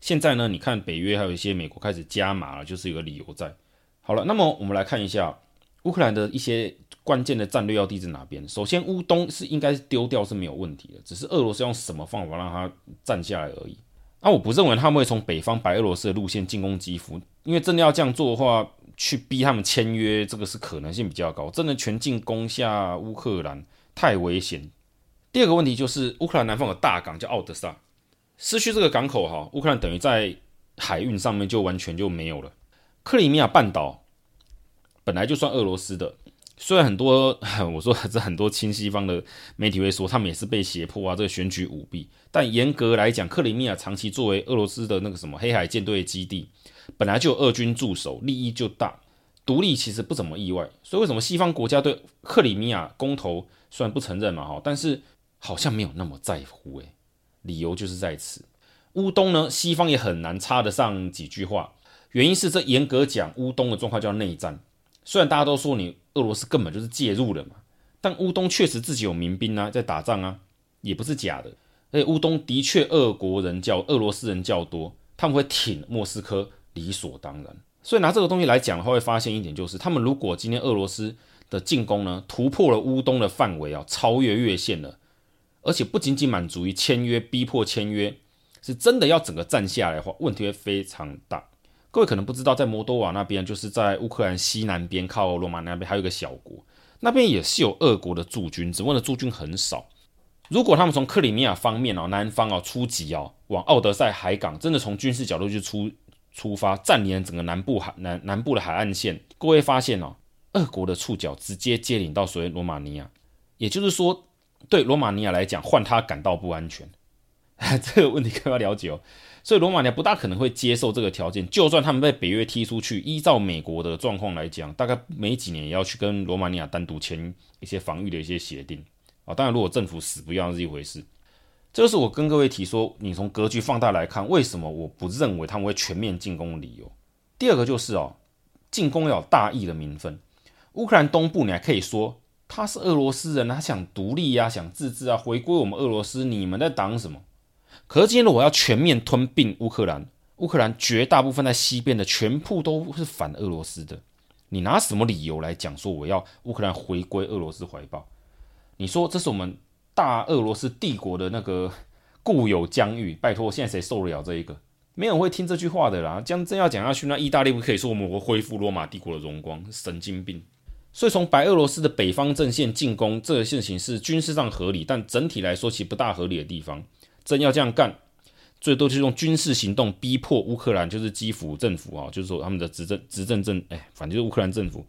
[SPEAKER 1] 现在呢，你看北约还有一些美国开始加码了，就是有个理由在。好了，那么我们来看一下乌克兰的一些关键的战略要地在哪边。首先，乌东是应该丢掉是没有问题的，只是俄罗斯用什么方法让它站下来而已。那、我不认为他们会从北方白俄罗斯的路线进攻基辅，因为真的要这样做的话。去逼他们签约，这个是可能性比较高。真的全进攻下乌克兰太危险。第二个问题就是乌克兰南方有大港叫奥德萨，失去这个港口哈，乌克兰等于在海运上面就完全就没有了。克里米亚半岛本来就算俄罗斯的，虽然很多我说这很多亲西方的媒体会说他们也是被胁迫啊，这个选举舞弊，但严格来讲，克里米亚长期作为俄罗斯的那个什么黑海舰队基地。本来就有俄军驻守，利益就大，独立其实不怎么意外。所以为什么西方国家对克里米亚公投虽然不承认嘛哈，但是好像没有那么在乎诶。理由就是在此。乌东呢，西方也很难插得上几句话，原因是这严格讲乌东的状况叫内战。虽然大家都说你俄罗斯根本就是介入了嘛，但乌东确实自己有民兵啊，在打仗啊，也不是假的。而且乌东的确俄国人较俄罗斯人较多，他们会挺莫斯科。理所当然，所以拿这个东西来讲的话，会发现一点就是，他们如果今天俄罗斯的进攻呢，突破了乌东的范围啊，超越越线了，而且不仅仅满足于签约，逼迫签约，是真的要整个战下来的话，问题会非常大。各位可能不知道，在摩多瓦那边，就是在乌克兰西南边靠罗马那边，还有一个小国，那边也是有俄国的驻军，只不过的驻军很少。如果他们从克里米亚方面哦，南方哦出击哦，往奥德赛海港，真的从军事角度去出。出发占领整个南部海南南部的海岸线，各位发现哦，俄国的触角直接接领到所谓罗马尼亚，也就是说，对罗马尼亚来讲，换他感到不安全。[LAUGHS] 这个问题可要了解哦。所以罗马尼亚不大可能会接受这个条件。就算他们被北约踢出去，依照美国的状况来讲，大概没几年也要去跟罗马尼亚单独签一些防御的一些协定啊。当然，如果政府死不要是一回事。这就是我跟各位提说，你从格局放大来看，为什么我不认为他们会全面进攻的理由。第二个就是哦，进攻要有大义的名分。乌克兰东部，你还可以说他是俄罗斯人，他想独立呀、想自治啊，回归我们俄罗斯。你们在挡什么？可是今天如果要全面吞并乌克兰，乌克兰绝大部分在西边的全部都是反俄罗斯的。你拿什么理由来讲说我要乌克兰回归俄罗斯怀抱？你说这是我们大俄罗斯帝国的那个固有疆域？拜托，现在谁受得了这一个？没有人会听这句话的啦。将真要讲下去，那意大利不可以说我们会恢复罗马帝国的荣光？神经病！所以从白俄罗斯的北方阵线进攻这个事情是军事上合理，但整体来说其不大合理的地方。真要这样干，最多就是用军事行动逼迫乌克兰，就是基辅政府啊，就是说他们的执政执政政，哎，反正就是乌克兰政府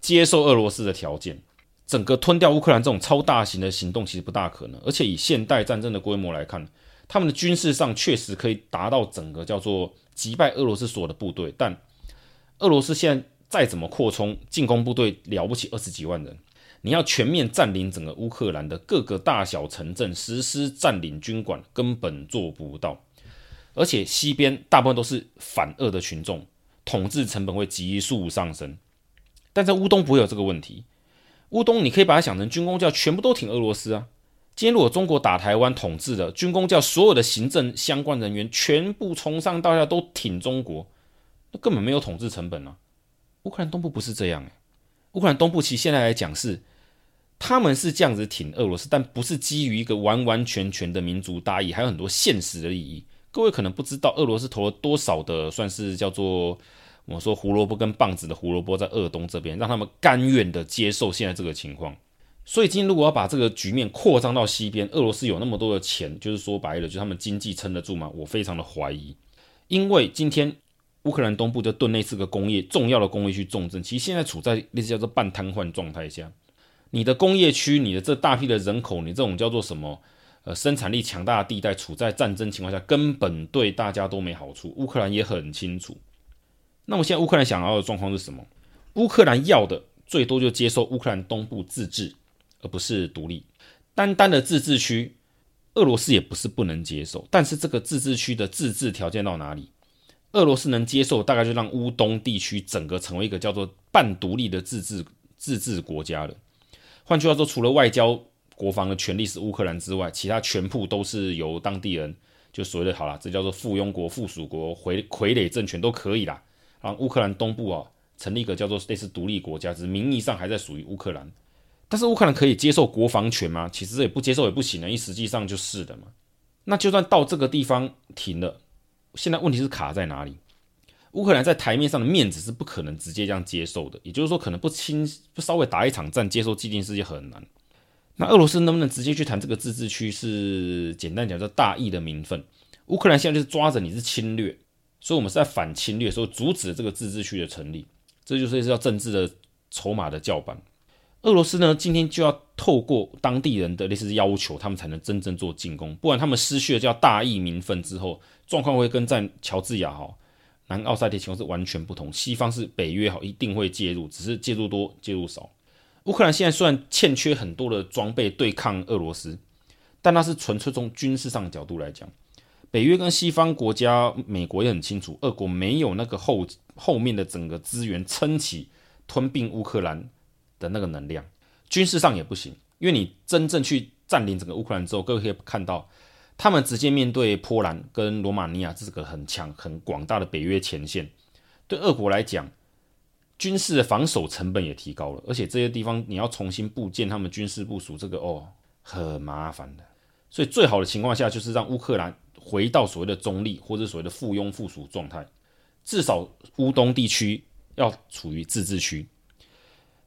[SPEAKER 1] 接受俄罗斯的条件，整个吞掉乌克兰这种超大型的行动其实不大可能。而且以现代战争的规模来看，他们的军事上确实可以达到整个叫做击败俄罗斯所有的部队，但俄罗斯现在再怎么扩充进攻部队，了不起二十几万人。你要全面占领整个乌克兰的各个大小城镇，实施占领军管，根本做不到。而且西边大部分都是反俄的群众，统治成本会急速上升。但在乌东不会有这个问题。乌东你可以把它想成军公教全部都挺俄罗斯啊。今天如果中国打台湾统治的军公教所有的行政相关人员全部从上到下都挺中国，那根本没有统治成本啊。乌克兰东部不是这样诶、欸，乌克兰东部其实现在来讲是。他们是这样子挺俄罗斯，但不是基于一个完完全全的民族大义，还有很多现实的利益。各位可能不知道，俄罗斯投了多少的算是叫做我说胡萝卜跟棒子的胡萝卜在鄂东这边，让他们甘愿的接受现在这个情况。所以今天如果要把这个局面扩张到西边，俄罗斯有那么多的钱，就是说白了，就是他们经济撑得住吗？我非常的怀疑。因为今天乌克兰东部就顿内茨克工业重要的工业区重镇，其实现在处在类似叫做半瘫痪状态下。你的工业区，你的这大批的人口，你这种叫做什么？呃，生产力强大的地带，处在战争情况下，根本对大家都没好处。乌克兰也很清楚。那么现在乌克兰想要的状况是什么？乌克兰要的最多就接受乌克兰东部自治，而不是独立。单单的自治区，俄罗斯也不是不能接受。但是这个自治区的自治条件到哪里？俄罗斯能接受，大概就让乌东地区整个成为一个叫做半独立的自治自治国家了。换句话说，除了外交、国防的权力是乌克兰之外，其他全部都是由当地人就所谓的好了，这叫做附庸国、附属国、傀傀儡政权都可以啦。然后乌克兰东部啊，成立一个叫做类似独立国家，只是名义上还在属于乌克兰。但是乌克兰可以接受国防权吗？其实也不接受也不行的，因为实际上就是的嘛。那就算到这个地方停了，现在问题是卡在哪里？乌克兰在台面上的面子是不可能直接这样接受的，也就是说，可能不轻不稍微打一场战，接受既定事件很难。那俄罗斯能不能直接去谈这个自治区？是简单讲叫大义的名分。乌克兰现在就是抓着你是侵略，所以我们是在反侵略，所以阻止这个自治区的成立。这就是要政治的筹码的叫板。俄罗斯呢，今天就要透过当地人的类似要求，他们才能真正做进攻，不然他们失去了叫大义名分之后，状况会跟在乔治亚哈。南奥塞梯情况是完全不同，西方是北约好，一定会介入，只是介入多介入少。乌克兰现在虽然欠缺很多的装备对抗俄罗斯，但那是纯粹从军事上的角度来讲，北约跟西方国家，美国也很清楚，俄国没有那个后后面的整个资源撑起吞并乌克兰的那个能量，军事上也不行，因为你真正去占领整个乌克兰之后，各位可以看到。他们直接面对波兰跟罗马尼亚，这个很强、很广大的北约前线。对俄国来讲，军事的防守成本也提高了，而且这些地方你要重新布建他们军事部署，这个哦很麻烦的。所以最好的情况下，就是让乌克兰回到所谓的中立或者所谓的附庸附属状态，至少乌东地区要处于自治区。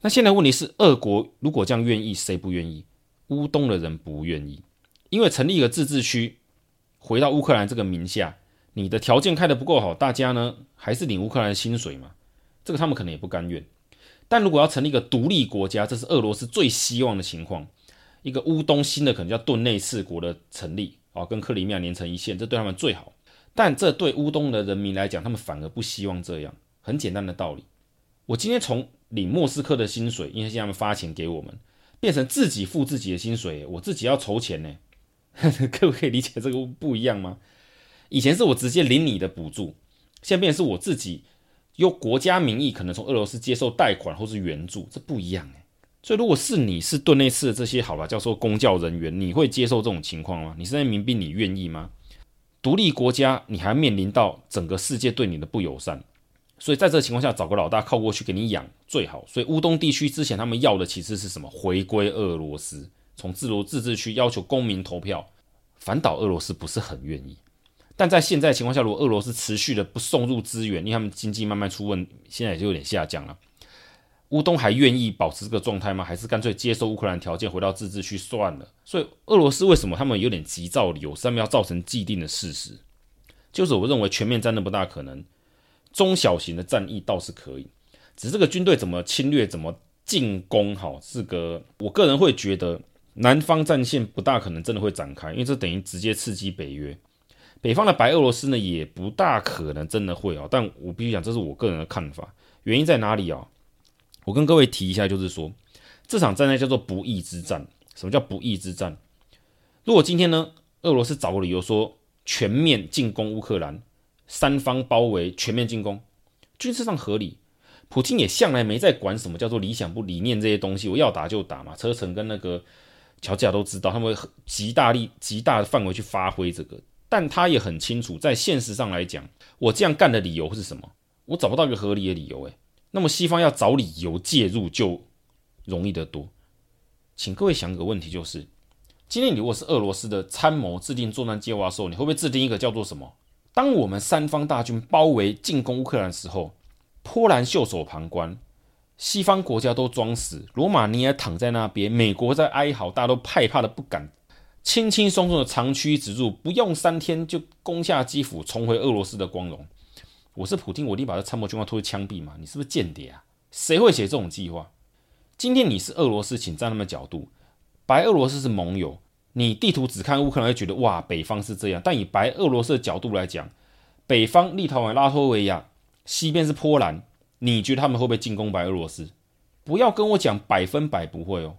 [SPEAKER 1] 那现在问题是，俄国如果这样愿意，谁不愿意？乌东的人不愿意。因为成立一个自治区，回到乌克兰这个名下，你的条件开得不够好，大家呢还是领乌克兰的薪水嘛？这个他们可能也不甘愿。但如果要成立一个独立国家，这是俄罗斯最希望的情况。一个乌东新的可能叫顿内次国的成立哦，跟克里米亚连成一线，这对他们最好。但这对乌东的人民来讲，他们反而不希望这样。很简单的道理，我今天从领莫斯科的薪水，因为现在他们发钱给我们，变成自己付自己的薪水，我自己要筹钱呢，[LAUGHS] 可不可以理解这个不一样吗？以前是我直接领你的补助，现在变成是我自己用国家名义，可能从俄罗斯接受贷款或是援助，这不一样哎。所以如果是你是顿内次的这些好了，叫做公教人员，你会接受这种情况吗？你是在民兵，你愿意吗？独立国家，你还面临到整个世界对你的不友善，所以在这个情况下，找个老大靠过去给你养最好。所以乌东地区之前他们要的其实是什么？回归俄罗斯，从自罗自治区要求公民投票，反倒俄罗斯不是很愿意。但在现在情况下，如果俄罗斯持续的不送入资源，因为他们经济慢慢出问，现在也就有点下降了。乌东还愿意保持这个状态吗？还是干脆接受乌克兰条件，回到自治区算了？所以俄罗斯为什么他们有点急躁理由？是他们要造成既定的事实，就是我认为全面战争不大可能，中小型的战役倒是可以。只是这个军队怎么侵略、怎么进攻，哈，是个我个人会觉得南方战线不大可能真的会展开，因为这等于直接刺激北约。北方的白俄罗斯呢，也不大可能真的会啊。但我必须讲，这是我个人的看法。原因在哪里啊？我跟各位提一下，就是说这场战争叫做不义之战。什么叫不义之战？如果今天呢，俄罗斯找个理由说全面进攻乌克兰，三方包围，全面进攻，军事上合理。普京也向来没在管什么叫做理想不理念这些东西，我要打就打嘛。车臣跟那个乔治亚都知道，他们极大力、极大的范围去发挥这个，但他也很清楚，在现实上来讲，我这样干的理由是什么？我找不到一个合理的理由，诶。那么西方要找理由介入就容易得多，请各位想个问题，就是今天你如果是俄罗斯的参谋制定作战计划的时候，你会不会制定一个叫做什么？当我们三方大军包围进攻乌克兰的时候，波兰袖手旁观，西方国家都装死，罗马尼亚躺在那边，美国在哀嚎，大家都害怕的不敢，轻轻松松的长驱直入，不用三天就攻下基辅，重回俄罗斯的光荣。我是普京，我立马把这参谋军官拖去枪毙嘛？你是不是间谍啊？谁会写这种计划？今天你是俄罗斯，请站他们角度。白俄罗斯是盟友，你地图只看乌克兰会觉得哇，北方是这样。但以白俄罗斯的角度来讲，北方立陶宛、拉脱维亚，西边是波兰，你觉得他们会不会进攻白俄罗斯？不要跟我讲百分百不会哦。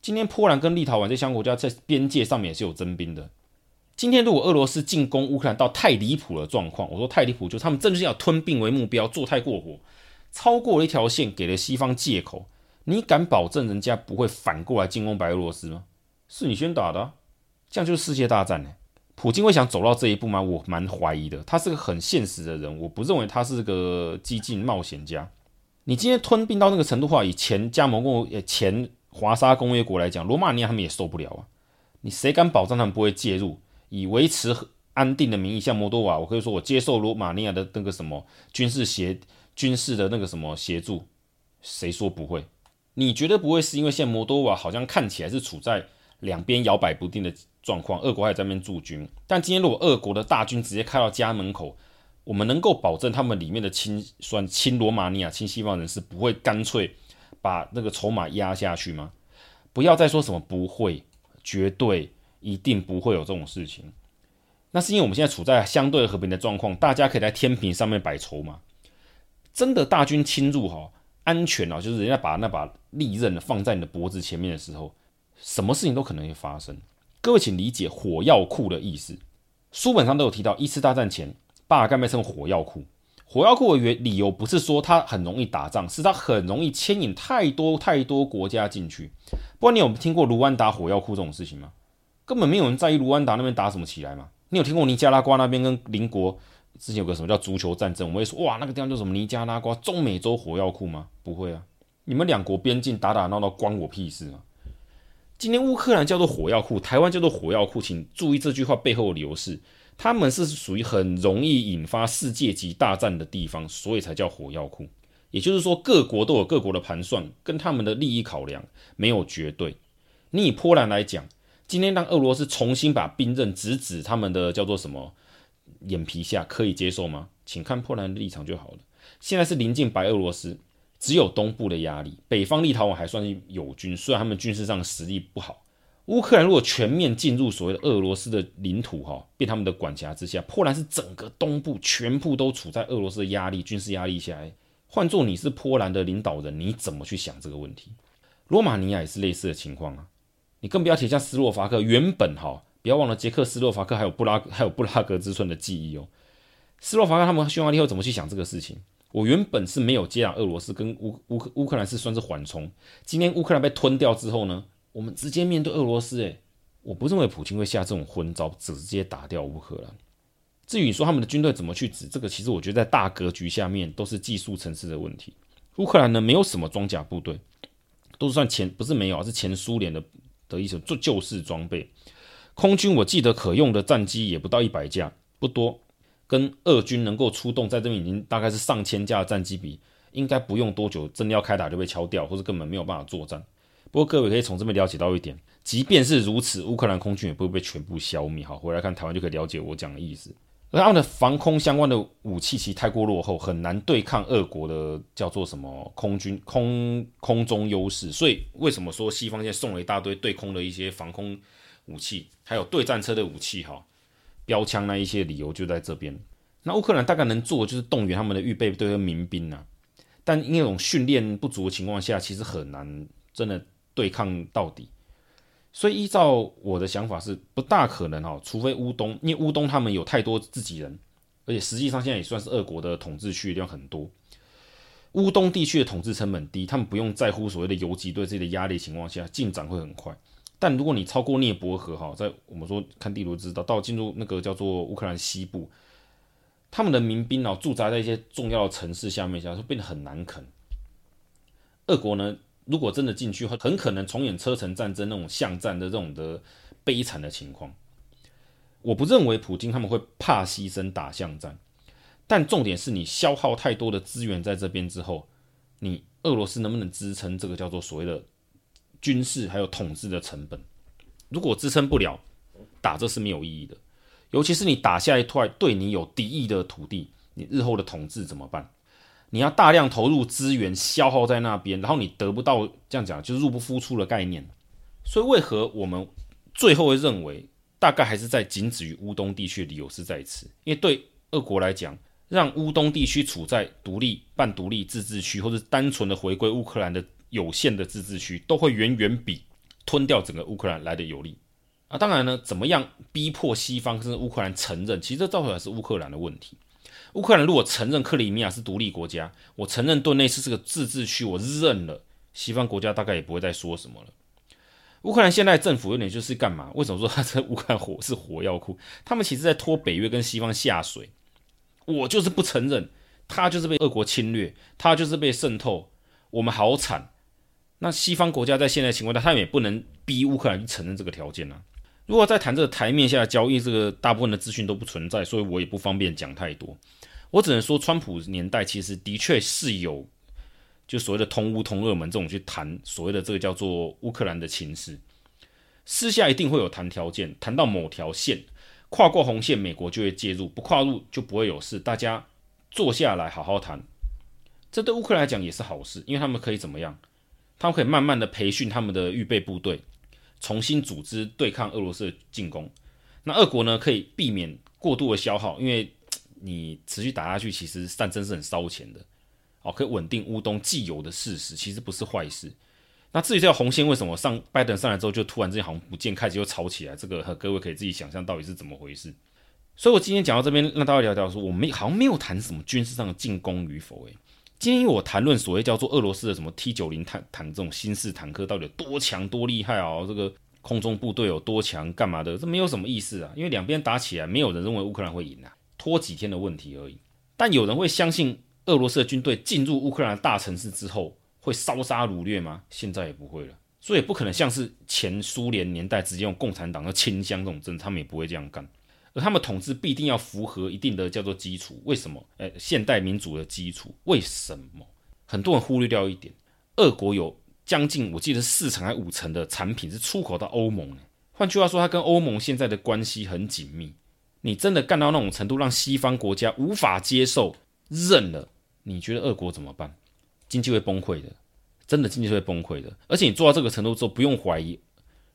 [SPEAKER 1] 今天波兰跟立陶宛这两个国家在边界上面也是有征兵的。今天如果俄罗斯进攻乌克兰到太离谱的状况，我说太离谱，就是他们真的是要吞并为目标，做太过火，超过了一条线，给了西方借口。你敢保证人家不会反过来进攻白俄罗斯吗？是你先打的，这样就是世界大战呢。普京会想走到这一步吗？我蛮怀疑的。他是个很现实的人，我不认为他是个激进冒险家。你今天吞并到那个程度的话，以前加盟共呃前华沙公约国来讲，罗马尼亚他们也受不了啊。你谁敢保证他们不会介入？以维持安定的名义，像摩多瓦，我可以说我接受罗马尼亚的那个什么军事协军事的那个什么协助，谁说不会？你绝对不会是因为现在摩多瓦好像看起来是处在两边摇摆不定的状况，俄国还在那边驻军。但今天如果俄国的大军直接开到家门口，我们能够保证他们里面的亲算亲罗马尼亚、亲西方人士不会干脆把那个筹码压下去吗？不要再说什么不会，绝对。一定不会有这种事情，那是因为我们现在处在相对和平的状况，大家可以在天平上面摆筹码。真的大军侵入哈，安全啊，就是人家把那把利刃放在你的脖子前面的时候，什么事情都可能会发生。各位请理解火药库的意思，书本上都有提到，一次大战前巴尔干被称火药库。火药库的原理由不是说它很容易打仗，是它很容易牵引太多太多国家进去。不过你有听过卢安达火药库这种事情吗？根本没有人在意卢安达那边打什么起来嘛？你有听过尼加拉瓜那边跟邻国之前有个什么叫足球战争？我们会说哇，那个地方叫什么尼加拉瓜中美洲火药库吗？不会啊，你们两国边境打打闹闹关我屁事啊！今天乌克兰叫做火药库，台湾叫做火药库，请注意这句话背后的理由是，他们是属于很容易引发世界级大战的地方，所以才叫火药库。也就是说，各国都有各国的盘算，跟他们的利益考量没有绝对。你以波兰来讲。今天让俄罗斯重新把兵刃直指他们的叫做什么眼皮下，可以接受吗？请看波兰的立场就好了。现在是临近白俄罗斯，只有东部的压力，北方立陶宛还算是友军，虽然他们军事上的实力不好，乌克兰如果全面进入所谓的俄罗斯的领土，哈，被他们的管辖之下，波兰是整个东部全部都处在俄罗斯的压力、军事压力下。换做你是波兰的领导人，你怎么去想这个问题？罗马尼亚也是类似的情况啊。你更不要提像斯洛伐克，原本哈，不要忘了捷克斯洛伐克还有布拉还有布拉格之春的记忆哦。斯洛伐克他们匈牙利后怎么去想这个事情？我原本是没有接壤俄罗斯，跟乌乌克乌克兰是算是缓冲。今天乌克兰被吞掉之后呢，我们直接面对俄罗斯，诶，我不认为普京会下这种昏招，直接打掉乌克兰。至于说他们的军队怎么去指这个，其实我觉得在大格局下面都是技术层次的问题。乌克兰呢，没有什么装甲部队，都是算前不是没有，是前苏联的的一种做旧式装备。空军我记得可用的战机也不到一百架，不多。跟俄军能够出动在这边已经大概是上千架的战机比，应该不用多久，真的要开打就被敲掉，或者根本没有办法作战。不过各位可以从这边了解到一点，即便是如此，乌克兰空军也不会被全部消灭。好，回来看台湾就可以了解我讲的意思。而他们的防空相关的武器其实太过落后，很难对抗俄国的叫做什么空军空空中优势。所以为什么说西方现在送了一大堆对空的一些防空武器，还有对战车的武器？哈。标枪那一些理由就在这边。那乌克兰大概能做的就是动员他们的预备队和民兵、啊，但因为那种训练不足的情况下，其实很难真的对抗到底。所以依照我的想法是不大可能哦，除非乌东，因为乌东他们有太多自己人，而且实际上现在也算是俄国的统治区域量很多。乌东地区的统治成本低，他们不用在乎所谓的游击队自己的压力情况下，进展会很快。但如果你超过聂伯河哈，在我们说看地图知道，到进入那个叫做乌克兰西部，他们的民兵啊驻扎在一些重要的城市下面下，就变得很难啃。俄国呢，如果真的进去，很可能重演车臣战争那种巷战的这种的悲惨的情况。我不认为普京他们会怕牺牲打巷战，但重点是你消耗太多的资源在这边之后，你俄罗斯能不能支撑这个叫做所谓的？军事还有统治的成本，如果支撑不了，打这是没有意义的。尤其是你打下一块对你有敌意的土地，你日后的统治怎么办？你要大量投入资源消耗在那边，然后你得不到这样讲就是入不敷出的概念。所以为何我们最后会认为大概还是在仅止于乌东地区的理由是在此？因为对俄国来讲，让乌东地区处在独立、半独立自治区，或者单纯的回归乌克兰的。有限的自治区都会远远比吞掉整个乌克兰来的有利啊！当然呢，怎么样逼迫西方甚至乌克兰承认？其实这到头来是乌克兰的问题。乌克兰如果承认克里米亚是独立国家，我承认顿内茨是个自治区，我认了，西方国家大概也不会再说什么了。乌克兰现在政府有点就是干嘛？为什么说他这乌克兰火是火药库？他们其实在拖北约跟西方下水。我就是不承认，他就是被俄国侵略，他就是被渗透，我们好惨。那西方国家在现在情况下，他们也不能逼乌克兰承认这个条件啊。如果在谈这个台面下的交易，这个大部分的资讯都不存在，所以我也不方便讲太多。我只能说，川普年代其实的确是有，就所谓的通乌通俄门这种去谈所谓的这个叫做乌克兰的情势，私下一定会有谈条件，谈到某条线跨过红线，美国就会介入，不跨入就不会有事。大家坐下来好好谈，这对乌克兰来讲也是好事，因为他们可以怎么样？他们可以慢慢的培训他们的预备部队，重新组织对抗俄罗斯的进攻。那俄国呢，可以避免过度的消耗，因为 [TSK] 你持续打下去，其实战争是很烧钱的。哦，可以稳定乌东既有的事实，其实不是坏事。那至于这条红线为什么上拜登上来之后就突然之间好像不见，开始又吵起来，这个各位可以自己想象到底是怎么回事。所以我今天讲到这边，让大家聊聊说，我们好像没有谈什么军事上的进攻与否，诶。今天我谈论所谓叫做俄罗斯的什么 T 九零坦坦这种新式坦克到底有多强多厉害啊？这个空中部队有多强？干嘛的？这没有什么意思啊！因为两边打起来，没有人认为乌克兰会赢啊，拖几天的问题而已。但有人会相信俄罗斯的军队进入乌克兰大城市之后会烧杀掳掠吗？现在也不会了，所以不可能像是前苏联年代直接用共产党的清乡这种政策，他们也不会这样干。而他们统治必定要符合一定的叫做基础，为什么？诶，现代民主的基础，为什么？很多人忽略掉一点，俄国有将近我记得四成还五成的产品是出口到欧盟。换句话说，它跟欧盟现在的关系很紧密。你真的干到那种程度，让西方国家无法接受、认了，你觉得俄国怎么办？经济会崩溃的，真的经济会崩溃的。而且你做到这个程度之后，不用怀疑。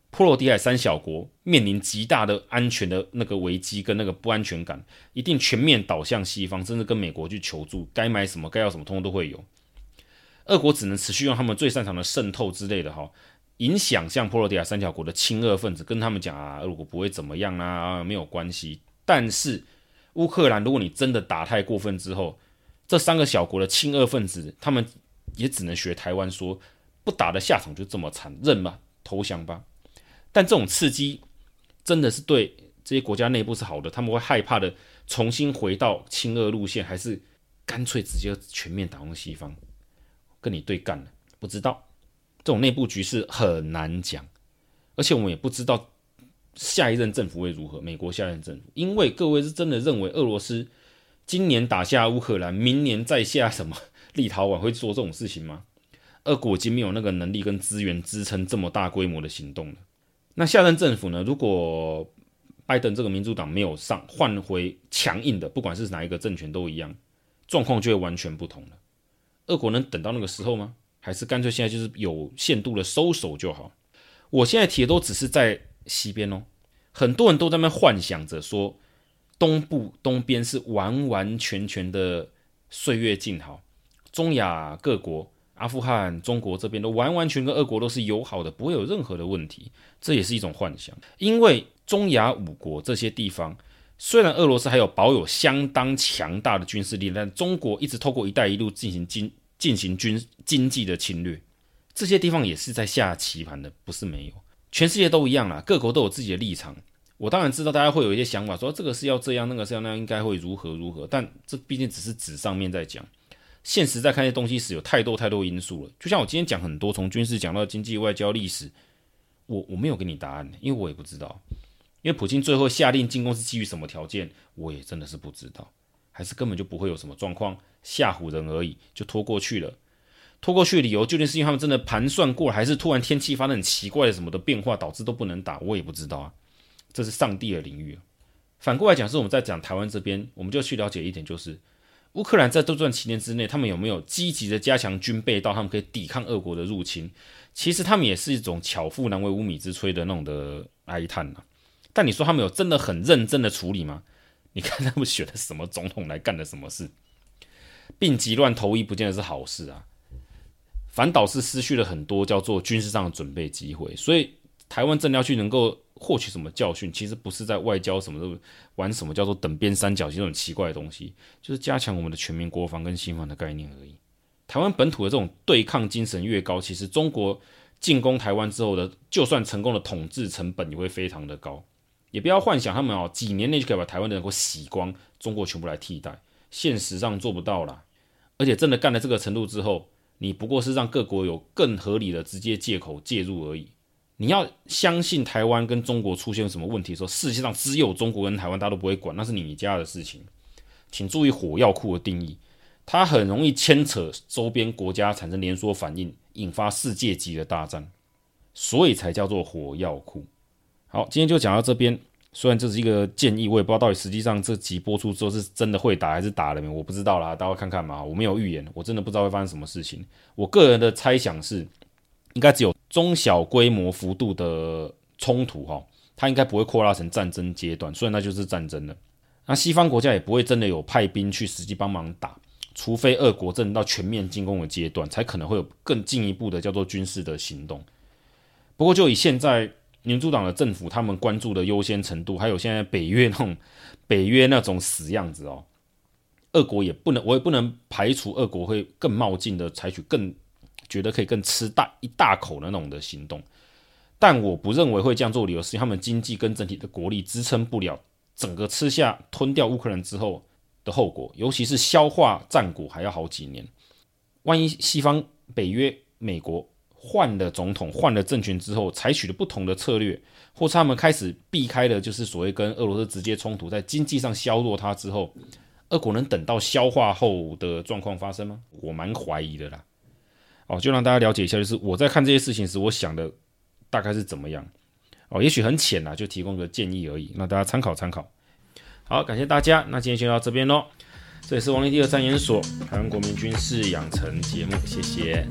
[SPEAKER 1] 波罗的海三小国面临极大的安全的那个危机跟那个不安全感，一定全面倒向西方，甚至跟美国去求助，该买什么，该要什么，通通都会有。俄国只能持续用他们最擅长的渗透之类的哈，影响像波罗的海三小国的亲俄分子，跟他们讲啊，俄国不会怎么样啊，没有关系。但是乌克兰，如果你真的打太过分之后，这三个小国的亲俄分子，他们也只能学台湾说，不打的下场就这么惨，认吧，投降吧。但这种刺激真的是对这些国家内部是好的，他们会害怕的重新回到亲俄路线，还是干脆直接全面打向西方？跟你对干了，不知道这种内部局势很难讲，而且我们也不知道下一任政府会如何。美国下一任政府，因为各位是真的认为俄罗斯今年打下乌克兰，明年再下什么立陶宛会做这种事情吗？俄国已经没有那个能力跟资源支撑这么大规模的行动了。那下任政府呢？如果拜登这个民主党没有上，换回强硬的，不管是哪一个政权都一样，状况就会完全不同了。俄国能等到那个时候吗？还是干脆现在就是有限度的收手就好？我现在提的都只是在西边哦，很多人都在那幻想着说，东部东边是完完全全的岁月静好，中亚各国、阿富汗、中国这边都完完全跟俄国都是友好的，不会有任何的问题，这也是一种幻想。因为中亚五国这些地方，虽然俄罗斯还有保有相当强大的军事力，但中国一直透过“一带一路”进行经。进行军经济的侵略，这些地方也是在下棋盘的，不是没有。全世界都一样啦，各国都有自己的立场。我当然知道大家会有一些想法，说这个是要这样，那个是要那样，应该会如何如何。但这毕竟只是纸上面在讲，现实在看这些东西时，有太多太多因素了。就像我今天讲很多，从军事讲到经济、外交、历史，我我没有给你答案，因为我也不知道。因为普京最后下令进攻是基于什么条件，我也真的是不知道。还是根本就不会有什么状况，吓唬人而已，就拖过去了。拖过去的理由究竟是因为他们真的盘算过了，还是突然天气发生很奇怪的什么的变化导致都不能打？我也不知道啊，这是上帝的领域。反过来讲，是我们在讲台湾这边，我们就去了解一点，就是乌克兰在这段期间之内，他们有没有积极的加强军备，到他们可以抵抗俄国的入侵？其实他们也是一种巧妇难为无米之炊的那种的哀叹啊。但你说他们有真的很认真的处理吗？你看他们选的什么总统来干的什么事，病急乱投医不见得是好事啊，反倒是失去了很多叫做军事上的准备机会。所以台湾真的要去能够获取什么教训，其实不是在外交什么的玩什么叫做等边三角形这种奇怪的东西，就是加强我们的全民国防跟心防的概念而已。台湾本土的这种对抗精神越高，其实中国进攻台湾之后的，就算成功的统治成本也会非常的高。也不要幻想他们哦，几年内就可以把台湾的人给洗光，中国全部来替代，现实上做不到啦。而且真的干了这个程度之后，你不过是让各国有更合理的直接借口介入而已。你要相信台湾跟中国出现什么问题的时候，世界上只有中国跟台湾，大家都不会管，那是你家的事情。请注意火药库的定义，它很容易牵扯周边国家产生连锁反应，引发世界级的大战，所以才叫做火药库。好，今天就讲到这边。虽然这是一个建议，我也不知道到底实际上这集播出之后是真的会打还是打了没，我不知道啦，大家看看嘛。我没有预言，我真的不知道会发生什么事情。我个人的猜想是，应该只有中小规模幅度的冲突哈，它应该不会扩大成战争阶段。所以那就是战争了，那西方国家也不会真的有派兵去实际帮忙打，除非俄国真到全面进攻的阶段，才可能会有更进一步的叫做军事的行动。不过就以现在。民主党的政府，他们关注的优先程度，还有现在北约那种 [LAUGHS] 北约那种死样子哦，俄国也不能，我也不能排除俄国会更冒进的采取更觉得可以更吃大一大口的那种的行动，但我不认为会这样做，理由是他们经济跟整体的国力支撑不了整个吃下吞掉乌克兰之后的后果，尤其是消化战果还要好几年，万一西方北约美国。换了总统，换了政权之后，采取了不同的策略，或是他们开始避开了，就是所谓跟俄罗斯直接冲突，在经济上削弱它之后，俄国能等到消化后的状况发生吗？我蛮怀疑的啦。哦，就让大家了解一下，就是我在看这些事情时，我想的大概是怎么样。哦，也许很浅啦，就提供个建议而已，那大家参考参考。好，感谢大家，那今天就到这边喽。这也是王立第二战研所台湾国民军事养成节目，谢谢。